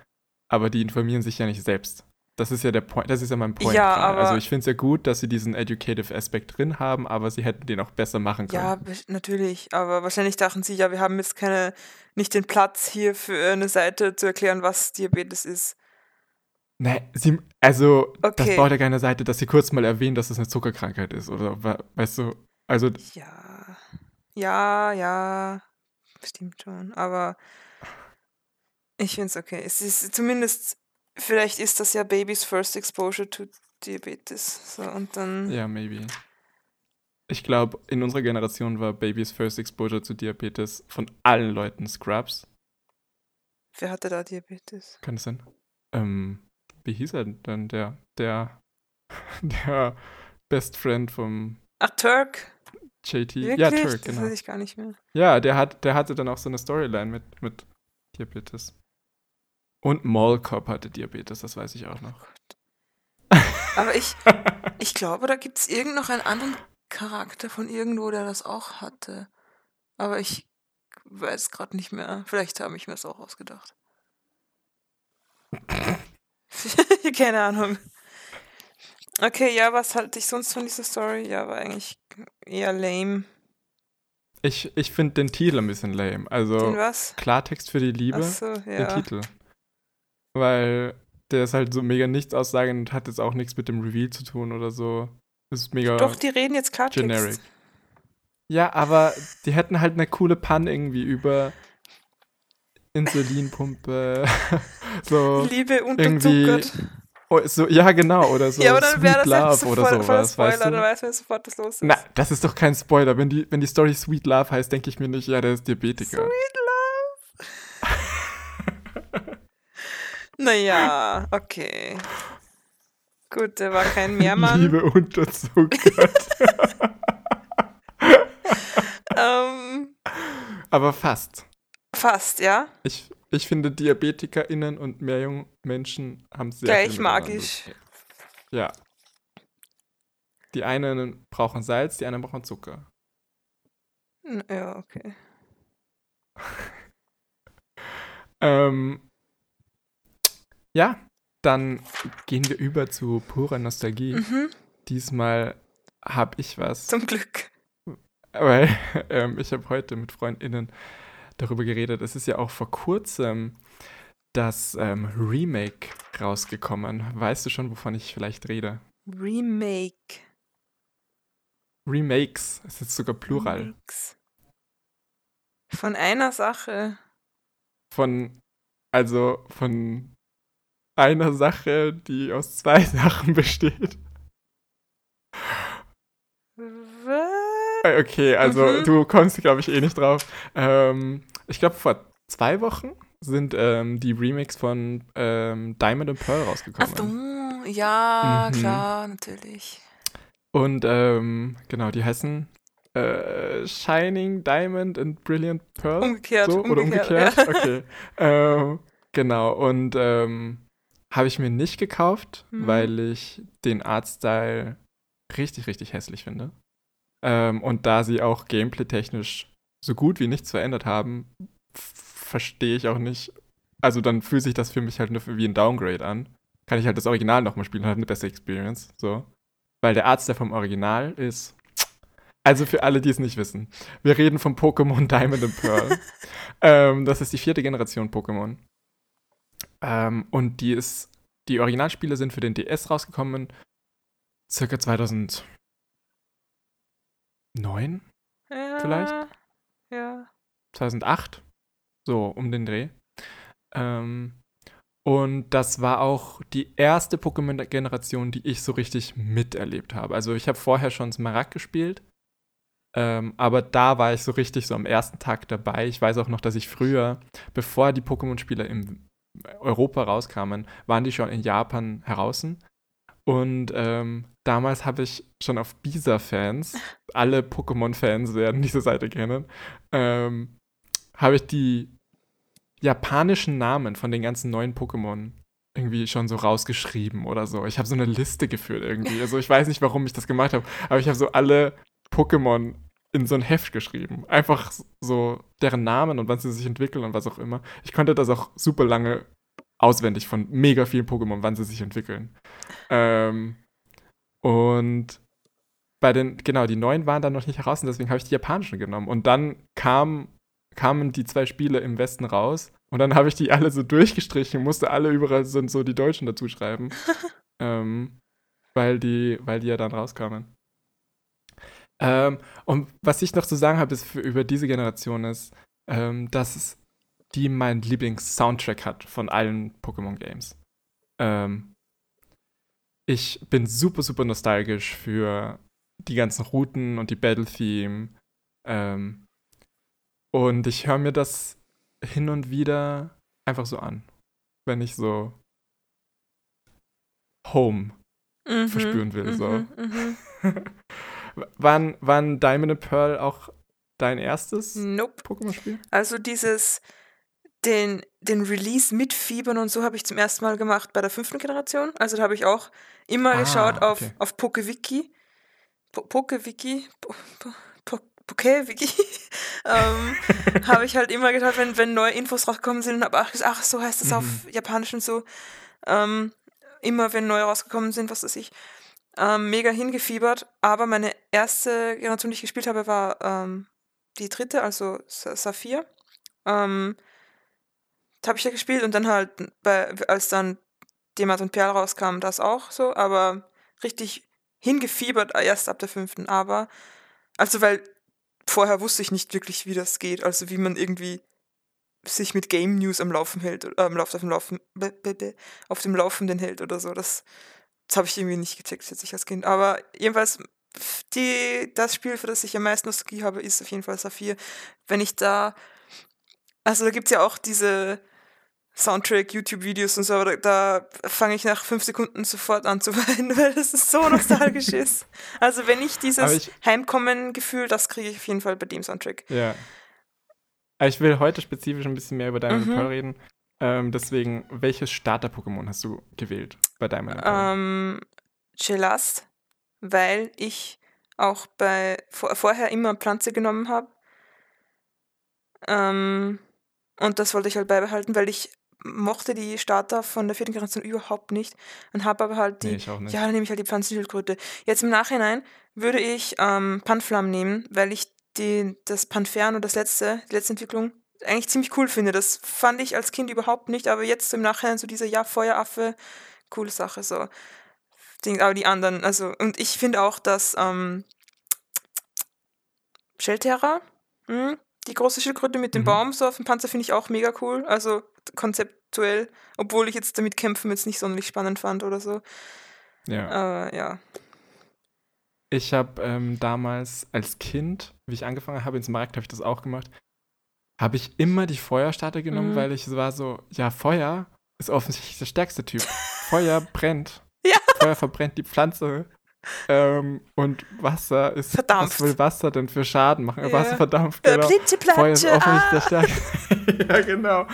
A: Aber die informieren sich ja nicht selbst. Das ist ja der Point, das ist ja mein Point.
B: Ja,
A: also ich finde es ja gut, dass sie diesen educative Aspekt drin haben, aber sie hätten den auch besser machen können.
B: Ja, natürlich. Aber wahrscheinlich dachten sie, ja, wir haben jetzt keine, nicht den Platz hier für eine Seite zu erklären, was Diabetes ist.
A: Nee, sie, also das
B: Okay.
A: braucht ja keine Seite, dass sie kurz mal erwähnen, dass es eine Zuckerkrankheit ist. Oder we- weißt du, also
B: Ja. Ja, ja. Stimmt schon. Aber ich finde es okay. Es ist zumindest, vielleicht ist das ja Babys First Exposure to Diabetes. So, und dann.
A: ja, maybe. Ich glaube, in unserer Generation war Babys First Exposure zu Diabetes von allen Leuten Scrubs.
B: Wer hatte da Diabetes?
A: Kann das sein? Ähm, wie hieß er denn? Der, der, der Best Friend vom
B: Ach, Turk.
A: JT.
B: Wirklich?
A: Ja, Turk,
B: Das
A: genau.
B: weiß ich gar nicht mehr.
A: Ja, der, hat, der hatte dann auch so eine Storyline mit, mit Diabetes. Und Mall Cop hatte Diabetes, das weiß ich auch noch.
B: Aber ich, ich glaube, da gibt es irgend noch einen anderen Charakter von irgendwo, der das auch hatte. Aber ich weiß gerade nicht mehr. Vielleicht habe ich mir das auch ausgedacht. Keine Ahnung. Okay, ja, was halte ich sonst von dieser Story? Ja, war eigentlich eher lame.
A: Ich, ich finde den Titel ein bisschen lame. Also
B: Den was?
A: Klartext für die Liebe, der
B: ja.
A: Titel. Weil der ist halt so mega nichts aussagend und hat jetzt auch nichts mit dem Reveal zu tun oder so. Ist mega
B: Doch, die reden jetzt Klartext.
A: generic. Ja, aber die hätten halt eine coole Pun irgendwie über Insulinpumpe. so,
B: Liebe unterzuckert.
A: oh, so, ja genau, oder so
B: ja, aber dann
A: Sweet
B: wäre das
A: Love
B: jetzt so
A: oder
B: voll, voll
A: sowas,
B: Spoiler,
A: weißt du?
B: dann weiß man sofort, was los ist.
A: Na, das ist doch kein Spoiler. Wenn die, wenn die Story Sweet Love heißt, denke ich mir nicht, ja, der ist Diabetiker.
B: Sweet naja, okay. Gut, der war kein Mehrmann.
A: Liebe unterzuckert.
B: Ähm,
A: Aber fast.
B: Fast, ja.
A: Ich, ich finde, DiabetikerInnen und Meerjungmenschen haben sehr
B: Gleich magisch.
A: Ja. Die einen brauchen Salz, die anderen brauchen Zucker.
B: Ja, okay.
A: Ähm, ja, dann gehen wir über zu purer Nostalgie.
B: Mhm,
A: Diesmal habe ich was,
B: zum Glück.
A: weil ähm, ich habe heute mit FreundInnen darüber geredet. Es ist ja auch vor kurzem das ähm, Remake rausgekommen. Weißt du schon, wovon ich vielleicht rede?
B: Remake.
A: Remakes, es ist sogar Plural.
B: Remakes. Von einer Sache.
A: Von, also von einer Sache, die aus zwei Sachen besteht.
B: Was?
A: Okay, also
B: Mhm.
A: du kommst, glaube ich, eh nicht drauf. Ähm, ich glaube, vor zwei Wochen sind ähm, die Remakes von ähm, Diamond and Pearl
B: Ach
A: rausgekommen.
B: du, ja,
A: Mhm.
B: klar, natürlich.
A: Und ähm, genau, die heißen äh, Shining Diamond and Brilliant Pearl.
B: Umgekehrt,
A: so, oder
B: umgekehrt.
A: umgekehrt? Okay. ähm, genau, und ähm, habe ich mir nicht gekauft,
B: Mhm.
A: weil ich den Artstyle richtig, richtig hässlich finde. Ähm, und da sie auch gameplay-technisch so gut wie nichts verändert haben, verstehe ich auch nicht. Also dann fühlt sich das für mich halt nur wie ein Downgrade an. Kann ich halt das Original nochmal spielen und halt eine bessere Experience. So. Weil der Artstyle vom Original ist. Also für alle, die es nicht wissen. Wir reden vom Pokémon Diamond and Pearl. ähm, das ist die vierte Generation Pokémon. Ähm, und die ist. Die Originalspiele sind für den DS rausgekommen. Circa 2009?
B: Ja,
A: Vielleicht?
B: Ja.
A: 2008, so um den Dreh. Ähm, und das war auch die erste Pokémon-Generation, die ich so richtig miterlebt habe. Also ich habe vorher schon Smaragd gespielt, ähm, aber da war ich so richtig so am ersten Tag dabei. Ich weiß auch noch, dass ich früher, bevor die Pokémon-Spiele in Europa rauskamen, waren die schon in Japan heraus. Und ähm, damals habe ich schon auf Bisa-Fans, alle Pokémon-Fans werden diese Seite kennen, ähm, habe ich die japanischen Namen von den ganzen neuen Pokémon irgendwie schon so rausgeschrieben oder so. Ich habe so eine Liste geführt irgendwie. Also ich weiß nicht, warum ich das gemacht habe, aber ich habe so alle Pokémon in so ein Heft geschrieben. Einfach so deren Namen und wann sie sich entwickeln und was auch immer. Ich konnte das auch super lange auswendig von mega vielen Pokémon, wann sie sich entwickeln. Ähm, und bei den, genau, die neuen waren dann noch nicht heraus und deswegen habe ich die japanischen genommen. Und dann kam, kamen die zwei Spiele im Westen raus und dann habe ich die alle so durchgestrichen, musste alle überall so, so die Deutschen dazu schreiben. ähm, weil, die, weil die ja dann rauskamen. Ähm, und was ich noch zu sagen habe, ist für, über diese Generation ist, ähm, dass die mein Lieblings-Soundtrack hat von allen Pokémon-Games. Ähm, ich bin super, super nostalgisch für die ganzen Routen und die Battle-Theme. Ähm, und ich höre mir das hin und wieder einfach so an, wenn ich so Home
B: Mhm,
A: verspüren will. So.
B: mhm, mhm.
A: Wann, wann Diamond and Pearl auch dein erstes
B: Nope.
A: Pokémon-Spiel?
B: Also dieses, den, den Release mitfiebern und so habe ich zum ersten Mal gemacht bei der fünften Generation. Also da habe ich auch immer
A: Ah,
B: geschaut auf,
A: okay.
B: auf PokeWiki. Po PokeWiki. Po po po PokeWiki. ähm, habe ich halt immer geschaut, wenn, wenn neue Infos rausgekommen sind und habe auch gesagt, ach, so heißt es auf Japanisch und so. Ähm, immer wenn neue rausgekommen sind, was weiß ich. Ähm, mega hingefiebert. Aber meine erste Generation, die ich gespielt habe, war ähm, die dritte, also Sa- Saphir. Ähm, da habe ich ja gespielt und dann halt, bei, als dann Diamant und Perl rauskam, das auch so, aber richtig hingefiebert erst ab der fünften. Aber, also weil vorher wusste ich nicht wirklich, wie das geht, also wie man irgendwie sich mit Game News am Laufen hält, äh, auf, dem Laufen, auf dem Laufenden hält oder so. Das, das habe ich irgendwie nicht gecheckt, jetzt ich als Kind. Aber jedenfalls, die, das Spiel, für das ich am meisten Nostalgie habe, ist auf jeden Fall Saphir. Wenn ich da, also da gibt es ja auch diese Soundtrack-YouTube-Videos und so, aber da, da fange ich nach fünf Sekunden sofort an zu weinen, weil das so nostalgisch ist. Also wenn ich dieses
A: ich-
B: Heimkommen-Gefühl, das kriege ich auf jeden Fall bei dem Soundtrack.
A: Ja. Aber ich will heute spezifisch ein bisschen mehr über Diamond
B: Mhm.
A: Pearl reden. Ähm, deswegen, welches Starter-Pokémon hast du gewählt bei Pearl?
B: Ähm, Gelast, weil ich auch bei vor, vorher immer Pflanze genommen habe. Ähm, und das wollte ich halt beibehalten, weil ich mochte die Starter von der vierten Generation überhaupt nicht und habe aber halt die.
A: nee, ich auch nicht.
B: Ja, dann nehme ich halt die Pflanzenschildkröte. Jetzt im Nachhinein würde ich ähm, Panflam nehmen, weil ich die, das Panfern und das letzte, die letzte Entwicklung eigentlich ziemlich cool finde. Das fand ich als Kind überhaupt nicht, aber jetzt im Nachhinein so diese Ja, Feueraffe, coole Sache so. Aber die anderen, also, und ich finde auch, dass ähm, Shelterra, hm, die große Schildkröte mit dem
A: Mhm.
B: Baum so auf dem Panzer finde ich auch mega cool. Also konzeptuell, obwohl ich jetzt damit kämpfen jetzt nicht sonderlich spannend fand oder so.
A: Ja.
B: Aber ja.
A: Ich habe ähm, damals als Kind, wie ich angefangen habe ins Markt, habe ich das auch gemacht, habe ich immer die Feuerstarter genommen,
B: Mhm.
A: weil ich war so, ja, Feuer ist offensichtlich der stärkste Typ. Feuer brennt.
B: Ja.
A: Feuer verbrennt die Pflanze. Ähm, und Wasser ist.
B: Verdampft.
A: Was will Wasser denn für Schaden machen?
B: Ja.
A: Wasser verdampft, genau.
B: Blitzeplatsche,
A: Feuer ist offensichtlich der
B: ah!
A: stärkste. ja, genau.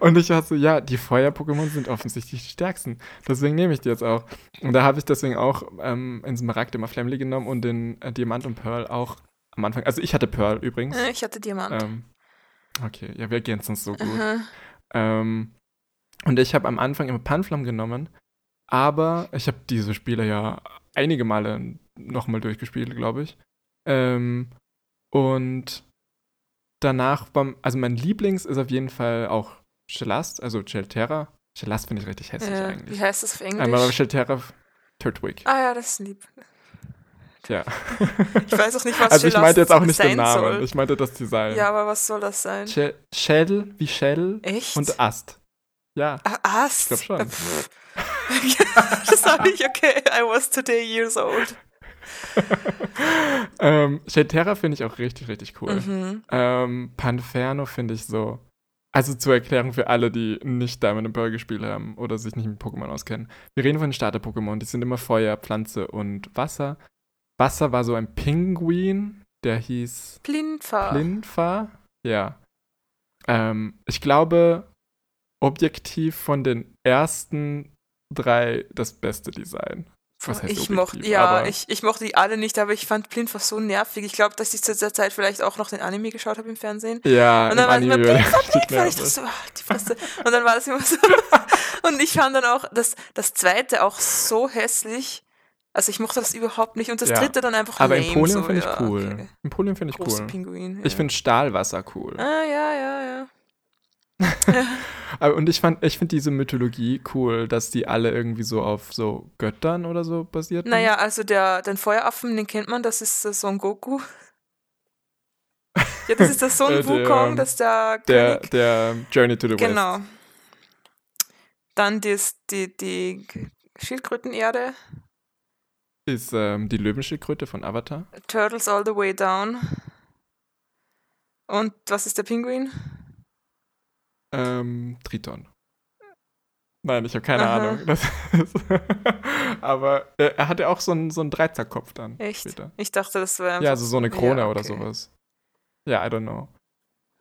A: Und ich war so, ja, die Feuer-Pokémon sind offensichtlich die stärksten. Deswegen nehme ich die jetzt auch. Und da habe ich deswegen auch ähm, in Smaragd immer Flamly genommen und den äh, Diamant und Pearl auch am Anfang. Also ich hatte Pearl übrigens.
B: Äh, Ich hatte Diamant.
A: Ähm, okay, ja, wir ergänzen uns so gut. Ähm, und ich habe am Anfang immer Panflam genommen, aber ich habe diese Spiele ja einige Male nochmal durchgespielt, glaube ich. Ähm, und danach, beim, also mein Lieblings ist auf jeden Fall auch Shelast, also Shelterra. Shelast finde ich richtig hässlich
B: Äh,
A: eigentlich.
B: wie heißt das auf Englisch?
A: Einmal Shelterra Turtwig.
B: ah ja, das ist lieb.
A: Ja.
B: Ich weiß auch nicht, was
A: also ich meinte jetzt auch nicht den Namen,
B: soll.
A: ich meinte das Design.
B: Ja, aber was soll das sein?
A: Shell, Shell wie Shell
B: Echt?
A: und Ast. Ja.
B: Ah, Ast.
A: Ich glaub schon.
B: Äh, das habe ich, okay. I was today years old.
A: ähm, Shelterra finde ich auch richtig, richtig cool.
B: Mhm.
A: Ähm, Panferno finde ich so. Also zur Erklärung für alle, die nicht Diamond and Pearl gespielt haben oder sich nicht mit Pokémon auskennen. Wir reden von den Starter-Pokémon. Die sind immer Feuer, Pflanze und Wasser. Wasser war so ein Pinguin, der hieß
B: Blindfahr.
A: Plinfa. Ja. Ähm, ich glaube, objektiv von den ersten drei das beste Design. Was heißt
B: ich mochte, ja, ich, ich mochte die alle nicht, aber ich fand Blindfahr so nervig. Ich glaube, dass ich zu dieser Zeit vielleicht auch noch den Anime geschaut habe im Fernsehen.
A: Ja,
B: Und dann war es immer
A: Anime.
B: Ich
A: nervig.
B: dachte so, ah, die Fresse. Und dann war das immer so. Und ich fand dann auch das, das zweite auch so hässlich. Also ich mochte das überhaupt nicht. Und das
A: Ja.
B: dritte dann einfach
A: Aber
B: lame.
A: Empolium
B: so,
A: finde ich
B: ja,
A: cool.
B: okay.
A: Empolium finde ich
B: Große
A: cool.
B: Pinguin. Ja.
A: Ich finde Stahlwasser cool.
B: Ah, ja, ja, ja.
A: Und ich fand, ich finde diese Mythologie cool, dass die alle irgendwie so auf so Göttern oder so basiert.
B: Naja, also der, den Feueraffen, den kennt man, das ist der Son Goku. Ja, das ist der Son
A: Äh, der,
B: Wukong, das ist der
A: Der,
B: König.
A: der Journey to the West.
B: Genau. Dann das, die, die Schildkrötenerde,
A: Ist ähm, die Löwenschildkröte von Avatar.
B: Turtles all the way down. Und was ist der Pinguin?
A: Ähm, Triton. Nein, ich habe keine
B: Aha.
A: Ahnung. Ist aber er, er hatte auch so einen, so einen Dreizackkopf dann
B: Echt?
A: später.
B: Ich dachte, das wäre
A: Ja, also so eine Krone
B: Ja,
A: oder
B: okay.
A: sowas. Ja, I don't know.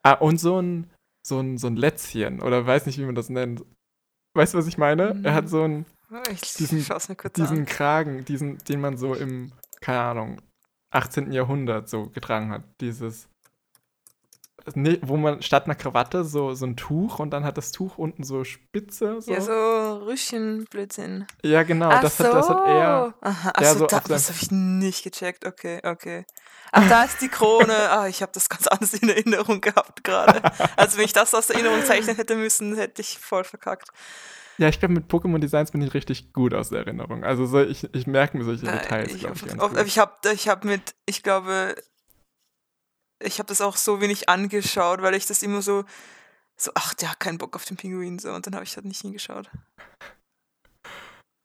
A: Ah, und so ein, so ein, so ein Lätzchen oder weiß nicht, wie man das nennt. Weißt du, was ich meine? Er hat
B: Mhm.
A: so einen,
B: Ich
A: diesen-
B: schaue es mir kurz
A: diesen
B: an.
A: Kragen, diesen, den man so im, keine Ahnung, 18. Jahrhundert so getragen hat. Dieses, nee, wo man statt einer Krawatte so, so ein Tuch und dann hat das Tuch unten so Spitze. So.
B: Ja, so Rüschenblödsinn.
A: Ja, genau,
B: Ach
A: das,
B: so.
A: hat, das hat er.
B: Aha,
A: der
B: achso,
A: so
B: da, das habe ich nicht gecheckt. Okay, okay. Ach, da ist die Krone. Ah, ich habe das ganz anders in Erinnerung gehabt gerade. Also wenn ich das aus der Erinnerung zeichnen hätte müssen, hätte ich voll verkackt.
A: Ja, ich glaube, mit Pokémon-Designs bin ich richtig gut aus der Erinnerung. Also so, ich, ich merke mir solche
B: Äh,
A: Details,
B: ich
A: glaube ich,
B: auf- ich habe ich hab mit, ich glaube, ich habe das auch so wenig angeschaut, weil ich das immer so, so, ach, der hat keinen Bock auf den Pinguin, so, und dann habe ich halt nicht hingeschaut.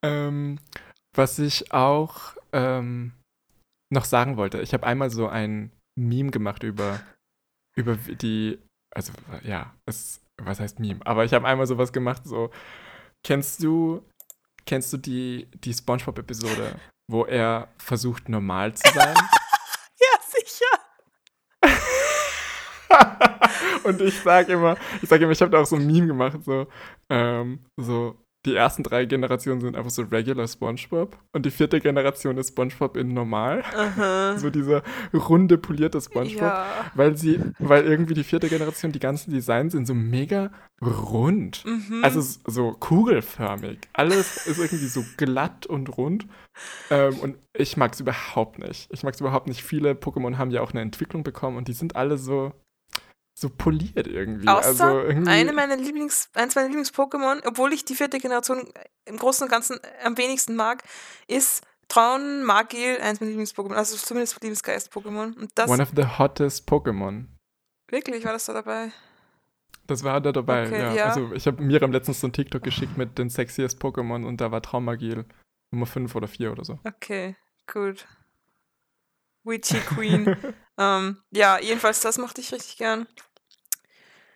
A: Ähm, was ich auch ähm, noch sagen wollte, ich habe einmal so ein Meme gemacht über, über die, also ja, es, was heißt Meme? Aber ich habe einmal sowas gemacht, so, kennst du, kennst du die, die Spongebob-Episode, wo er versucht, normal zu sein?
B: Ja, sicher.
A: Und ich sage immer, ich sage immer, ich habe da auch so ein Meme gemacht, so, ähm, so, die ersten drei Generationen sind einfach so regular SpongeBob und die vierte Generation ist SpongeBob in normal.
B: Aha.
A: So dieser runde, polierte SpongeBob.
B: Ja.
A: Weil sie, weil irgendwie die vierte Generation, die ganzen Designs sind so mega rund.
B: Mhm.
A: Also so kugelförmig. Alles ist irgendwie so glatt und rund. Ähm, und ich mag es überhaupt nicht. Ich mag es überhaupt nicht. Viele Pokémon haben ja auch eine Entwicklung bekommen und die sind alle so, so poliert irgendwie.
B: Außer
A: also irgendwie,
B: eine meiner Lieblings, eins meiner Lieblings-Pokémon, obwohl ich die vierte Generation im Großen und Ganzen am wenigsten mag, ist Traun Magil, eins meiner Lieblings-Pokémon, also zumindest Lieblingsgeist-Pokémon.
A: One of the hottest Pokémon.
B: wirklich, war das da dabei?
A: Das war da dabei,
B: Okay,
A: ja.
B: ja.
A: Also ich habe Miram letztens so ein TikTok geschickt mit den sexiest Pokémon und da war Traumagil Nummer 5 oder 4 oder so.
B: Okay, gut. Witchy Queen. ähm, ja, jedenfalls, das mochte ich richtig gern.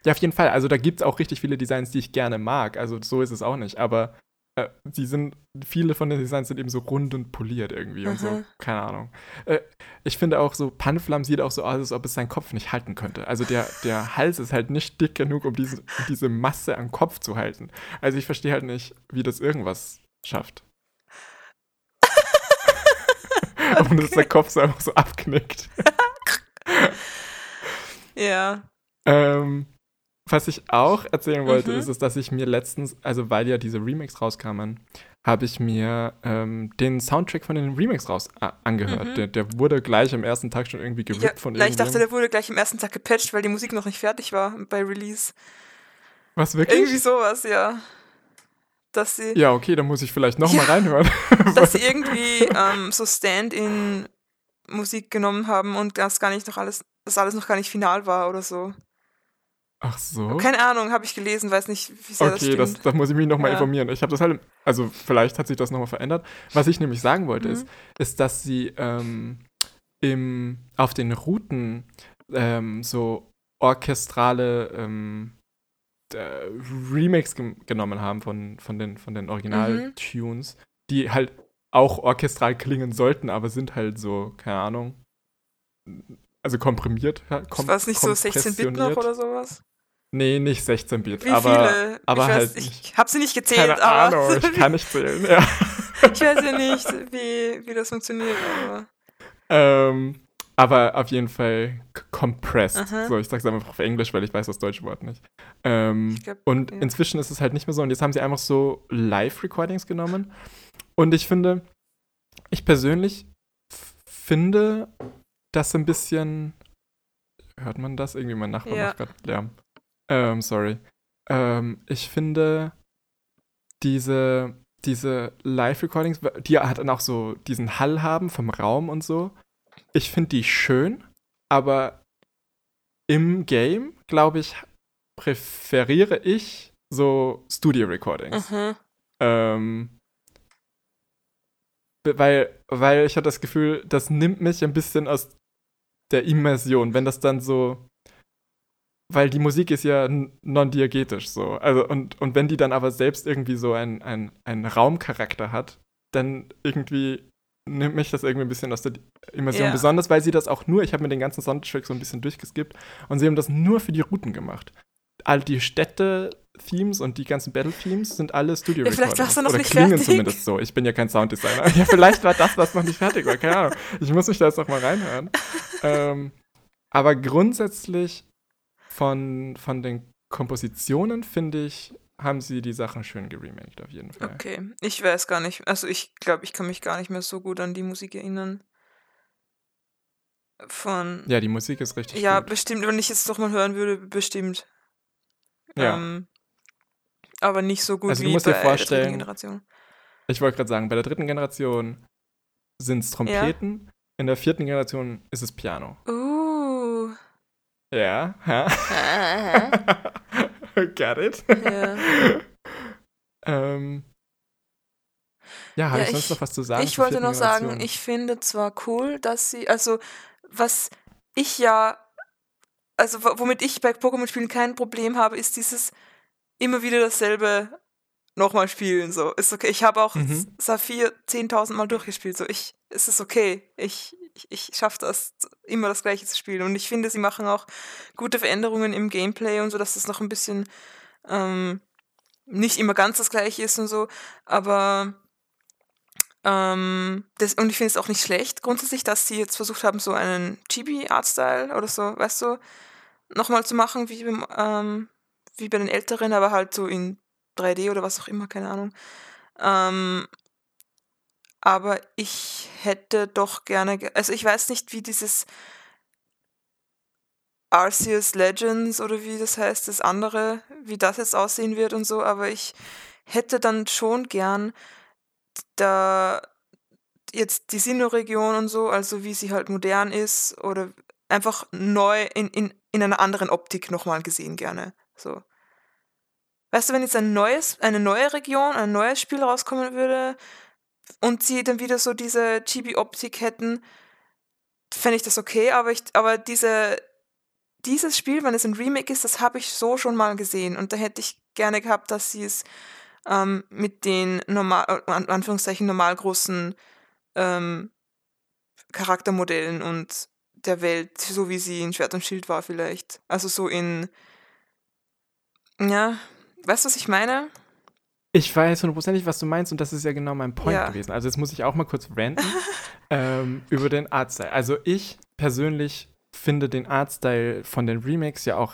A: Ja, auf jeden Fall. Also da gibt es auch richtig viele Designs, die ich gerne mag. Also so ist es auch nicht. Aber äh, die sind, viele von den Designs sind eben so rund und poliert irgendwie und so.
B: Mhm.
A: Keine Ahnung. Äh, ich finde auch so, Panflam sieht auch so aus, als ob es seinen Kopf nicht halten könnte. Also der, der Hals ist halt nicht dick genug, um diese, diese Masse am Kopf zu halten. Also ich verstehe halt nicht, wie das irgendwas schafft. Und dass der Kopf so einfach so abknickt.
B: Ja.
A: Ähm, was ich auch erzählen wollte,
B: Mhm.
A: ist, ist, dass ich mir letztens, also weil ja diese Remakes rauskamen, habe ich mir ähm, den Soundtrack von den Remakes raus angehört.
B: Mhm.
A: Der, der wurde gleich am ersten Tag schon irgendwie gerippt
B: ja
A: von
B: na, ich dachte,
A: irgendjemandem.
B: der wurde gleich am ersten Tag gepatcht, weil die Musik noch nicht fertig war bei Release.
A: Was wirklich?
B: Irgendwie sowas, ja. Dass sie,
A: Ja, okay, dann muss ich vielleicht nochmal
B: Ja.
A: reinhören.
B: dass sie irgendwie ähm, so Stand-in-Musik genommen haben und das gar nicht noch alles, das alles noch gar nicht final war oder so.
A: Ach so.
B: Keine Ahnung, habe ich gelesen, weiß nicht, wie sehr
A: Okay,
B: das stimmt.
A: das muss ich mich nochmal
B: Ja.
A: informieren. Ich habe das halt, also vielleicht hat sich das nochmal verändert. Was ich nämlich sagen wollte,
B: Mhm.
A: ist, ist, dass sie ähm, im, auf den Routen ähm, so orchestrale ähm, äh, Remakes genommen haben von, von den, von den
B: Mhm.
A: Original-Tunes, die halt auch orchestral klingen sollten, aber sind halt so, keine Ahnung, also komprimiert. kom
B: war es nicht so 16-Bit noch oder sowas?
A: Nee, nicht 16-Bit,
B: Wie
A: aber
B: viele?
A: aber
B: ich weiß,
A: halt
B: ich habe sie nicht gezählt,
A: keine
B: aber
A: Ahnung, ich kann nicht zählen. Ja.
B: ich weiß ja nicht, wie, wie das funktioniert. Aber
A: ähm, aber auf jeden Fall compressed.
B: Aha.
A: So, ich sag's einfach auf Englisch, weil ich weiß das deutsche Wort nicht. Ähm,
B: glaub,
A: und
B: ja.
A: inzwischen ist es halt nicht mehr so. Und jetzt haben sie einfach so Live-Recordings genommen. Und ich finde, ich persönlich finde das ein bisschen. Hört man das? Irgendwie mein Nachbar
B: Ja.
A: macht gerade Lärm. Ähm, sorry. Ähm, ich finde diese, diese Live-Recordings, die halt dann auch so diesen Hall haben vom Raum und so. Ich finde die schön, aber im Game, glaube ich, präferiere ich so Studio-Recordings.
B: Mhm.
A: Ähm, weil, weil ich hatte das Gefühl, das nimmt mich ein bisschen aus der Immersion, wenn das dann so. Weil die Musik ist ja n- non-diegetisch so. Also, und, und wenn die dann aber selbst irgendwie so einen ein Raumcharakter hat, dann irgendwie nimmt mich das irgendwie ein bisschen aus der Immersion.
B: Ja.
A: Besonders, weil sie das auch nur, ich habe mir den ganzen Soundtrack so ein bisschen durchgeskippt und sie haben das nur für die Routen gemacht. All die Städte-Themes und die ganzen Battle-Themes sind alle studio
B: Ja, vielleicht war's dann noch
A: Oder
B: nicht
A: klingen
B: fertig.
A: zumindest so. Ich bin ja kein Sounddesigner. ja, vielleicht war das, was noch nicht fertig war. Keine Ahnung. Ich muss mich da jetzt noch mal reinhören. ähm, aber grundsätzlich von, von den Kompositionen, finde ich, haben sie die Sachen schön geremaked, auf jeden Fall.
B: Okay, ich weiß gar nicht. Also ich glaube, ich kann mich gar nicht mehr so gut an die Musik erinnern. Von.
A: Ja, die Musik ist richtig
B: Ja,
A: gut.
B: bestimmt, wenn ich es doch mal hören würde, bestimmt.
A: Ja.
B: Ähm, aber nicht so gut
A: Also du
B: wie
A: musst dir
B: bei der dritten
A: vorstellen-
B: Generation.
A: Ich wollte gerade sagen, bei der dritten Generation sind es Trompeten, in der vierten Generation ist es Piano.
B: Uh.
A: Ja, ha? Got it?
B: Ja.
A: ähm, ja, habe
B: Ja,
A: ich sonst
B: ich-
A: noch was zu sagen?
B: ich wollte noch sagen, ich finde zwar cool, dass sie, also was ich ja, also wo- womit ich bei Pokémon-Spielen kein Problem habe, ist dieses immer wieder dasselbe nochmal spielen. So ist okay. Ich habe auch
A: Mhm.
B: Saphir 10.000 Mal durchgespielt. So ich, es ist okay. Ich ich, ich schaffe das, immer das Gleiche zu spielen. Und ich finde, sie machen auch gute Veränderungen im Gameplay und so, dass das noch ein bisschen ähm, nicht immer ganz das Gleiche ist und so. Aber ähm, das, und ich finde es auch nicht schlecht grundsätzlich, dass sie jetzt versucht haben, so einen Chibi-Artstyle oder so, weißt du, nochmal zu machen, wie, ähm, wie bei den Älteren, aber halt so in 3D oder was auch immer, keine Ahnung. Ähm, aber ich hätte doch gerne, also ich weiß nicht, wie dieses Arceus Legends oder wie das heißt, das andere, wie das jetzt aussehen wird und so, aber ich hätte dann schon gern da jetzt die Sinnoh-Region und so, also wie sie halt modern ist oder einfach neu in, in, in einer anderen Optik nochmal gesehen gerne. So. Weißt du, wenn jetzt ein neues, eine neue Region, ein neues Spiel rauskommen würde und sie dann wieder so diese Chibi-Optik hätten, fände ich das okay, aber ich, aber diese, dieses Spiel, wenn es ein Remake ist, das habe ich so schon mal gesehen und da hätte ich gerne gehabt, dass sie es ähm, mit den normal, äh, an Anführungszeichen normal großen ähm, Charaktermodellen und der Welt, so wie sie in Schwert und Schild war vielleicht. Also so in, ja, Weißt du, was ich meine?
A: Ich weiß hundertprozentig, was du meinst, und das ist ja genau mein Point ja. gewesen. Also jetzt muss ich auch mal kurz ranten ähm, über den Artstyle. Also ich persönlich finde den Artstyle von den Remakes ja auch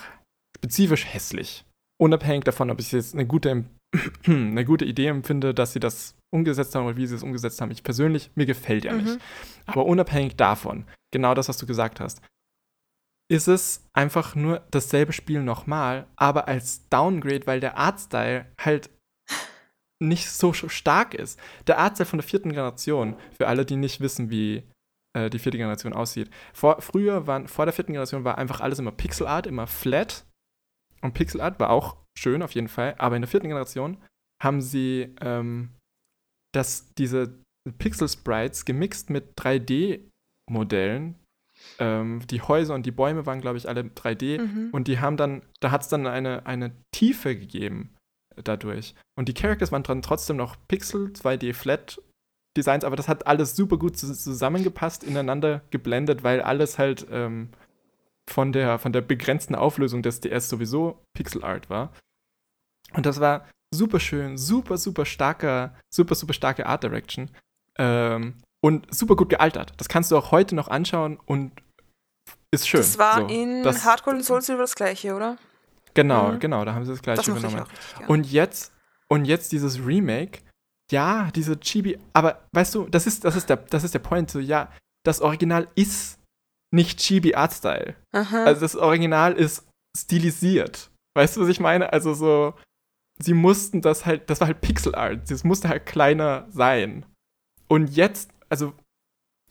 A: spezifisch hässlich. Unabhängig davon, ob ich jetzt eine gute, eine gute Idee empfinde, dass sie das umgesetzt haben oder wie sie es umgesetzt haben. Ich persönlich, mir gefällt ja mhm. nicht. Aber unabhängig davon, genau das, was du gesagt hast, ist es einfach nur dasselbe Spiel nochmal, aber als Downgrade, weil der Artstyle halt nicht so stark ist. Der Artstyle von der vierten Generation, für alle, die nicht wissen, wie äh, die vierte Generation aussieht. Vor, früher waren, vor der vierten Generation war einfach alles immer Pixel Art, immer flat. Und Pixel Art war auch schön auf jeden Fall, aber in der vierten Generation haben sie ähm, das, diese Pixel Sprites gemixt mit 3D-Modellen, ähm, die Häuser und die Bäume waren, glaube ich, alle 3D mhm. und die haben dann, da hat es dann eine, eine Tiefe gegeben dadurch. Und die Characters waren dann trotzdem noch Pixel, 2D Flat Designs, aber das hat alles super gut zusammengepasst, ineinander geblendet, weil alles halt ähm, von, der, von der begrenzten Auflösung des DS sowieso Pixel Art war. Und das war super schön, super, super starker, super, super starke Art Direction. Ähm, und super gut gealtert. Das kannst du auch heute noch anschauen und ist schön.
B: Das war so, in das, Hardcore und Soul Silver das gleiche, oder?
A: Genau, mhm. genau, da haben sie das gleiche das übernommen. Und jetzt, und jetzt dieses Remake, ja, diese Chibi, aber weißt du, das ist, das ist der, das ist der Point, so, ja, das Original ist nicht Chibi Artstyle. Also das Original ist stilisiert. Weißt du, was ich meine? Also so, sie mussten das halt, das war halt Pixel Art, das musste halt kleiner sein. Und jetzt also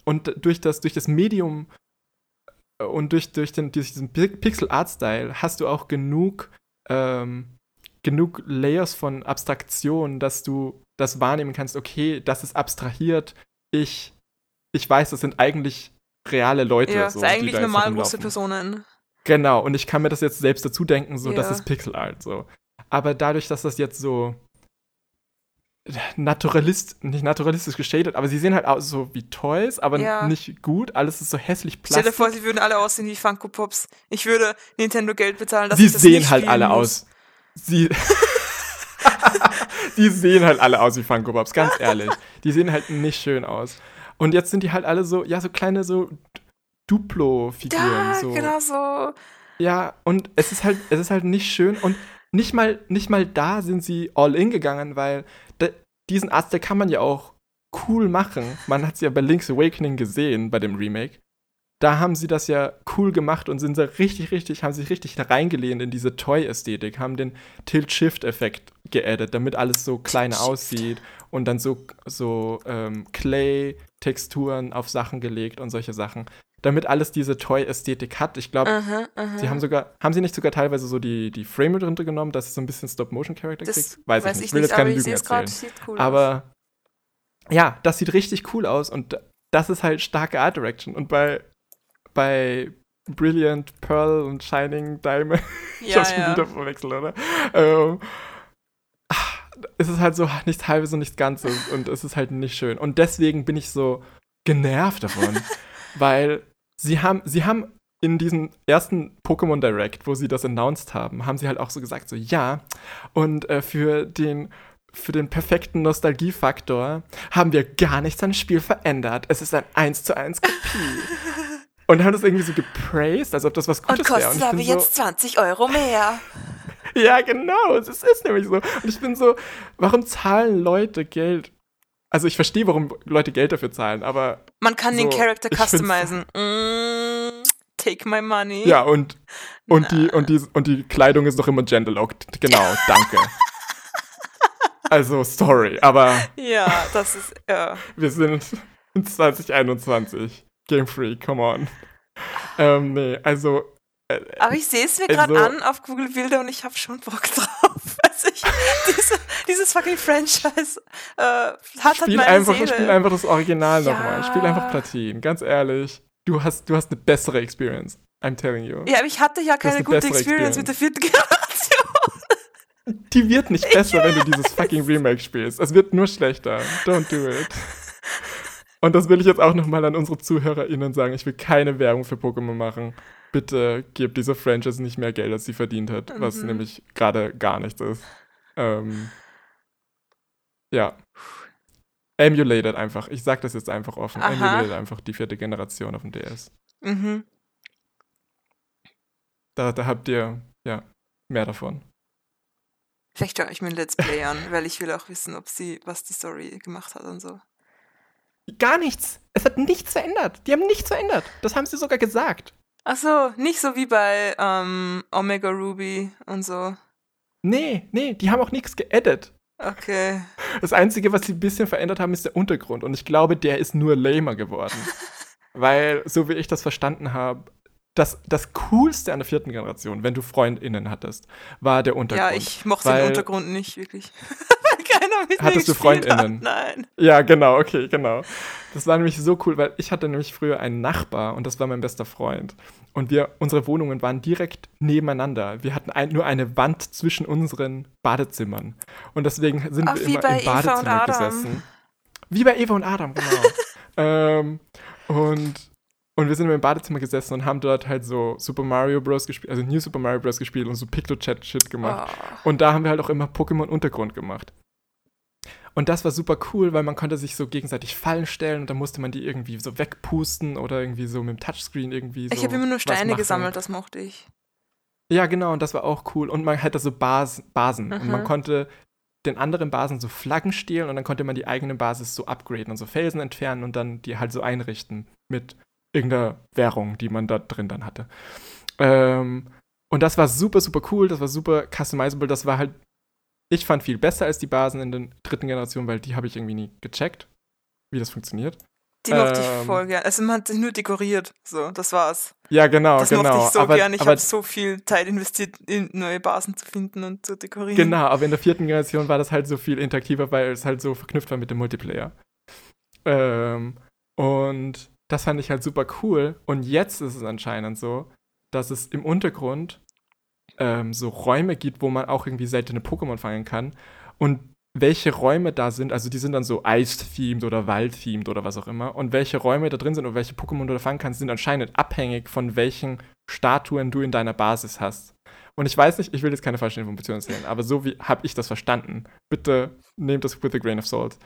A: und durch das, durch das Medium und durch, durch, den, durch diesen Pixel Art Style hast du auch genug, ähm, genug Layers von Abstraktion, dass du das wahrnehmen kannst, okay, das ist abstrahiert, ich, ich weiß, das sind eigentlich reale Leute.
B: Ja, so, ist eigentlich normal große Personen.
A: Genau, und ich kann mir das jetzt selbst dazu denken, so, ja. das ist Pixel Art, so. Aber dadurch, dass das jetzt so naturalist, nicht naturalistisch geschadet, aber sie sehen halt aus so wie Toys, aber ja. nicht gut. Alles ist so hässlich
B: plastik. Stell dir vor, sie würden alle aussehen wie Funko Pops. Ich würde Nintendo Geld bezahlen, dass
A: sie
B: ich das
A: sehen halt alle muss. aus. Sie die sehen halt alle aus wie Funko Pops, ganz ehrlich. Die sehen halt nicht schön aus. Und jetzt sind die halt alle so, ja, so kleine so Duplo-Figuren. Ja, so.
B: genau so.
A: Ja, und es ist halt, es ist halt nicht schön und nicht mal, nicht mal da sind sie all in gegangen, weil diesen Arzt, der kann man ja auch cool machen. Man hat es ja bei Link's Awakening gesehen, bei dem Remake. Da haben sie das ja cool gemacht und sind da richtig, richtig, haben sich richtig reingelehnt in diese Toy-Ästhetik, haben den Tilt-Shift-Effekt geaddet, damit alles so klein aussieht und dann so, so ähm, Clay-Texturen auf Sachen gelegt und solche Sachen damit alles diese Toy-Ästhetik hat. Ich glaube, sie haben sogar, haben sie nicht sogar teilweise so die, die Frame runtergenommen, dass es so ein bisschen Stop-Motion-Charakter kriegt?
B: Weiß, weiß ich nicht. Ich will jetzt keine Lügen erzählen.
A: Cool aber aus. ja, das sieht richtig cool aus und das ist halt starke Art Direction. Und bei, bei Brilliant Pearl und Shining Diamond, ich ja, hab's schon ja. wieder verwechselt, oder? Ähm, es ist halt so nichts halbes und nichts Ganzes und es ist halt nicht schön. Und deswegen bin ich so genervt davon. weil sie haben, sie haben in diesem ersten Pokémon Direct, wo sie das announced haben, haben sie halt auch so gesagt, so ja, und äh, für den für den perfekten Nostalgiefaktor haben wir gar nichts am Spiel verändert. Es ist ein 1 zu 1 Kopie. und haben das irgendwie so gepraised, als ob das was Gutes wäre.
B: Und kostet aber so, jetzt 20 Euro mehr.
A: ja, genau, es ist nämlich so. Und ich bin so, warum zahlen Leute Geld? Also ich verstehe, warum Leute Geld dafür zahlen, aber.
B: Man kann so, den Charakter customizen. Mm, take my money.
A: Ja, und, und, die, und, die, und die Kleidung ist noch immer genderlocked. Genau, danke. Also, sorry, aber.
B: Ja, das ist. Ja.
A: Wir sind in 2021. Game Free, come on. Ähm, nee, also.
B: Äh, aber ich sehe es mir gerade also, an auf Google Bilder und ich habe schon Bock drauf. Also ich, diese, dieses fucking Franchise äh, hat halt
A: spiel
B: halt
A: einfach,
B: Seele.
A: Spiel einfach das Original ja. nochmal. Spiel einfach Platin, ganz ehrlich. Du hast, du hast eine bessere Experience. I'm telling you.
B: Ja, aber ich hatte ja keine gute Experience, Experience mit der vierten Generation.
A: Die wird nicht besser, wenn du dieses fucking Remake spielst. Es wird nur schlechter. Don't do it. Und das will ich jetzt auch nochmal an unsere ZuhörerInnen sagen. Ich will keine Werbung für Pokémon machen. Bitte gebt dieser Franchise nicht mehr Geld, als sie verdient hat, mhm. was nämlich gerade gar nichts ist. Ähm, ja. Emulated einfach. Ich sag das jetzt einfach offen. Aha. Emulated einfach die vierte Generation auf dem DS. Mhm. Da, da habt ihr, ja, mehr davon.
B: Vielleicht schaue ich mir ein Let's Play an, weil ich will auch wissen, ob sie, was die Story gemacht hat und so.
A: Gar nichts. Es hat nichts verändert. Die haben nichts verändert. Das haben sie sogar gesagt.
B: Ach so, nicht so wie bei ähm, Omega Ruby und so.
A: Nee, nee, die haben auch nichts geedit.
B: Okay.
A: Das Einzige, was sie ein bisschen verändert haben, ist der Untergrund. Und ich glaube, der ist nur lamer geworden. Weil, so wie ich das verstanden habe, das, das Coolste an der vierten Generation, wenn du FreundInnen hattest, war der Untergrund.
B: Ja, ich mochte den Untergrund nicht wirklich.
A: Hattest du FreundInnen?
B: Hat. Nein.
A: Ja, genau, okay, genau. Das war nämlich so cool, weil ich hatte nämlich früher einen Nachbar und das war mein bester Freund. Und wir, unsere Wohnungen waren direkt nebeneinander. Wir hatten ein, nur eine Wand zwischen unseren Badezimmern. Und deswegen sind
B: Ach,
A: wir immer im Badezimmer gesessen. Wie bei Eva und Adam, genau. ähm, und und wir sind immer im Badezimmer gesessen und haben dort halt so Super Mario Bros. gespielt, also New Super Mario Bros. gespielt und so Picto-Chat-Shit gemacht. Oh. Und da haben wir halt auch immer Pokémon-Untergrund gemacht. Und das war super cool, weil man konnte sich so gegenseitig Fallen stellen und dann musste man die irgendwie so wegpusten oder irgendwie so mit dem Touchscreen irgendwie so.
B: Ich habe immer nur Steine gesammelt, das mochte ich.
A: Ja, genau, und das war auch cool. Und man hatte so Bas Basen. Mhm. Und man konnte den anderen Basen so Flaggen stehlen und dann konnte man die eigene Basis so upgraden und so Felsen entfernen und dann die halt so einrichten mit irgendeiner Währung, die man da drin dann hatte. Ähm, und das war super, super cool, das war super customizable, das war halt, ich fand viel besser als die Basen in der dritten Generation, weil die habe ich irgendwie nie gecheckt, wie das funktioniert.
B: Die mochte ähm, ich voll gern. Also man hat sich nur dekoriert, so, das war's.
A: Ja, genau,
B: das
A: genau.
B: Das mochte ich so
A: aber,
B: gern. Ich habe so viel Zeit investiert, in neue Basen zu finden und zu dekorieren.
A: Genau, aber in der vierten Generation war das halt so viel interaktiver, weil es halt so verknüpft war mit dem Multiplayer. Ähm, und das fand ich halt super cool. Und jetzt ist es anscheinend so, dass es im Untergrund ähm, so Räume gibt, wo man auch irgendwie seltene Pokémon fangen kann. Und welche Räume da sind, also die sind dann so Eis-themed oder Wald-themed oder was auch immer. Und welche Räume da drin sind und welche Pokémon du da fangen kannst, sind anscheinend abhängig von welchen Statuen du in deiner Basis hast. Und ich weiß nicht, ich will jetzt keine falschen Informationen erzählen, aber so wie habe ich das verstanden. Bitte nehmt das with a grain of salt.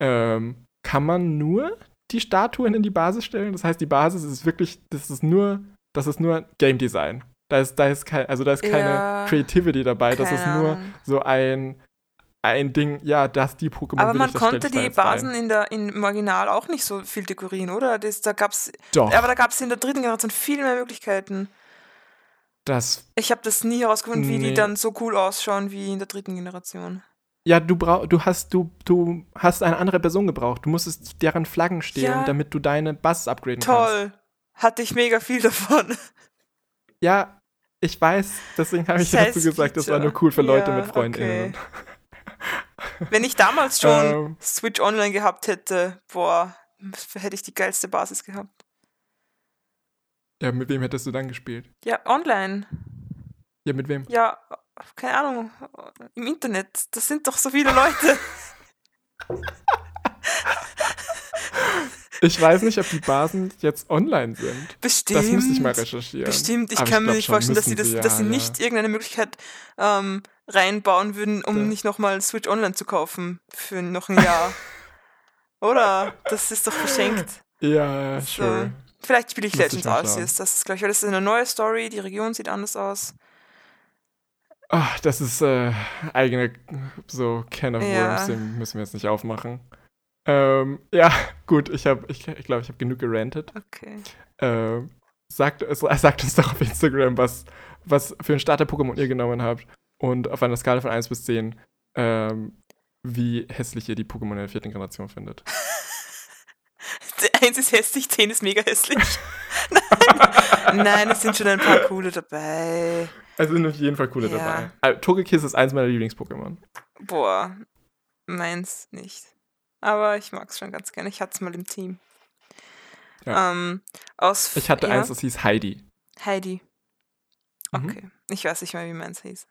A: Ähm, kann man nur die Statuen in die Basis stellen. Das heißt, die Basis ist wirklich, das ist nur, das ist nur Game Design. Da ist, da ist kein, also da ist keine ja, Creativity dabei. Das ist nur so ein, ein Ding, ja, dass die Pokémon.
B: Aber man konnte die Basen in der, in, im Original auch nicht so viel dekorieren, oder? Das, da gab's,
A: Doch.
B: Aber da gab es in der dritten Generation viel mehr Möglichkeiten.
A: Das.
B: Ich habe das nie herausgefunden, nee. wie die dann so cool ausschauen wie in der dritten Generation.
A: Ja, du brauch, du hast, du, du hast eine andere Person gebraucht. Du musstest deren Flaggen stehlen, ja. damit du deine Bass upgraden
B: Toll.
A: kannst.
B: Toll. Hatte ich mega viel davon.
A: Ja, ich weiß, deswegen habe ich dazu gesagt, das war nur cool für Leute ja, mit FreundInnen.
B: Okay. Wenn ich damals schon ähm, Switch Online gehabt hätte, boah, hätte ich die geilste Basis gehabt.
A: Ja, mit wem hättest du dann gespielt?
B: Ja, online.
A: Ja, mit wem?
B: Ja, keine Ahnung, im Internet. Das sind doch so viele Leute.
A: Ich weiß nicht, ob die Basen jetzt online sind.
B: Bestimmt.
A: Das müsste ich mal recherchieren.
B: Bestimmt. Ich
A: Aber
B: kann mir
A: glaub
B: nicht vorstellen, dass sie, das,
A: sie,
B: dass sie
A: ja,
B: nicht irgendeine Möglichkeit ähm, reinbauen würden, um
A: Ja.
B: nicht nochmal Switch Online zu kaufen für noch ein Jahr. Oder? Das ist doch verschenkt.
A: Ja,
B: So.
A: sure.
B: Vielleicht spiele ich
A: ich
B: Legends Arceus. Das ist, glaube ich, weil das ist eine neue Story. Die Region sieht anders aus.
A: Ach, das ist äh, eigene so Can of
B: Ja.
A: Worms, den müssen wir jetzt nicht aufmachen. Ähm, ja, gut, ich habe, ich glaube, ich, glaub, ich habe genug gerantet.
B: Okay.
A: Ähm, sagt, es- sagt uns doch auf Instagram, was, was für ein Starter-Pokémon ihr genommen habt und auf einer Skala von 1 bis 10, ähm, wie hässlich ihr die Pokémon in der vierten Generation findet.
B: Eins ist hässlich, zehn ist mega hässlich. Nein. Nein, es sind schon ein paar coole dabei.
A: Also sind auf jeden Fall coole
B: Ja.
A: dabei. Also, Togekiss ist eins meiner Lieblings-Pokémon.
B: Boah, meins nicht. Aber ich mag es schon ganz gerne. Ich hatte es mal im Team.
A: Ja.
B: Ähm, aus
A: Ich hatte
B: ja,
A: eins, das hieß Heidi.
B: Heidi.
A: Mhm.
B: Okay. Ich weiß nicht mehr, wie meins hieß.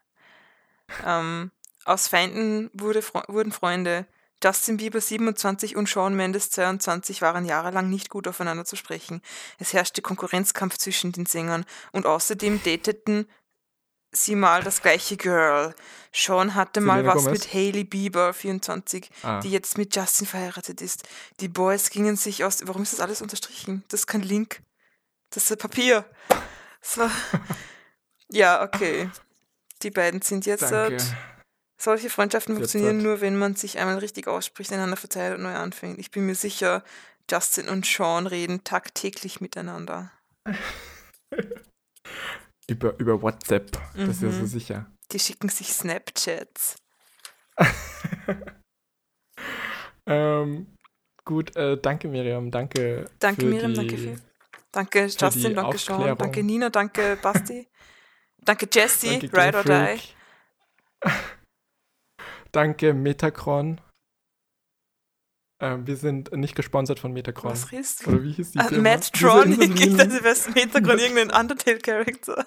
B: Ähm, aus Feinden wurde, Fre- wurden Freunde. Justin Bieber 27 und Shawn Mendes 22 waren jahrelang nicht gut aufeinander zu sprechen. Es herrschte Konkurrenzkampf zwischen den Sängern und außerdem dateten sie mal das gleiche Girl. Sean hatte mal
A: Selena
B: was
A: Gomez?
B: mit Hailey Bieber 24,
A: Ah.
B: die jetzt mit Justin verheiratet ist. Die Boys gingen sich aus. Warum ist das alles unterstrichen? Das ist kein Link. Das ist Papier. So. Ja, okay. Die beiden sind jetzt.
A: Danke.
B: Solche Freundschaften funktionieren nur, wenn man sich einmal richtig ausspricht, einander verzeiht und neu anfängt. Ich bin mir sicher, Justin und Sean reden tagtäglich miteinander.
A: Über, über WhatsApp, das ist ja so
B: Mhm.
A: sicher.
B: Die schicken sich Snapchats.
A: Ähm, gut, äh, danke Miriam, danke.
B: Danke
A: für
B: Miriam,
A: die,
B: danke Phil. Danke Justin, danke Sean,
A: Aufklärung.
B: danke Nina, danke Basti. danke Jesse,
A: Danke
B: Ride or Die.
A: Danke Metacron. Ähm, wir sind nicht gesponsert von Metacron.
B: Was du?
A: Oder wie hieß die Firma?
B: Mattron,
A: Diese-
B: ich dachte, du wärst Hintergrund irgendein Undertale-Charakter.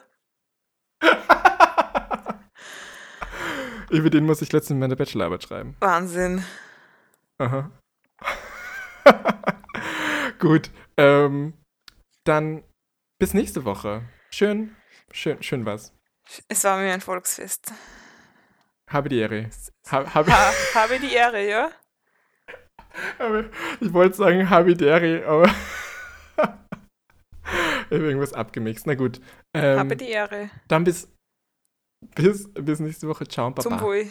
A: Über den muss ich letztens meine Bachelorarbeit schreiben.
B: Wahnsinn.
A: Aha. Gut, ähm, dann bis nächste Woche. Schön, schön, schön was.
B: Es war mir ein Volksfest.
A: Habe die Ehre. Ha, habe,
B: Ha, habe die Ehre, ja?
A: ich wollte sagen, habe die Ehre, aber irgendwas abgemixt. Na gut. Ähm,
B: Habe die Ehre.
A: dann bis, bis, bis nächste Woche. Ciao, Baba.
B: Zum Wohl.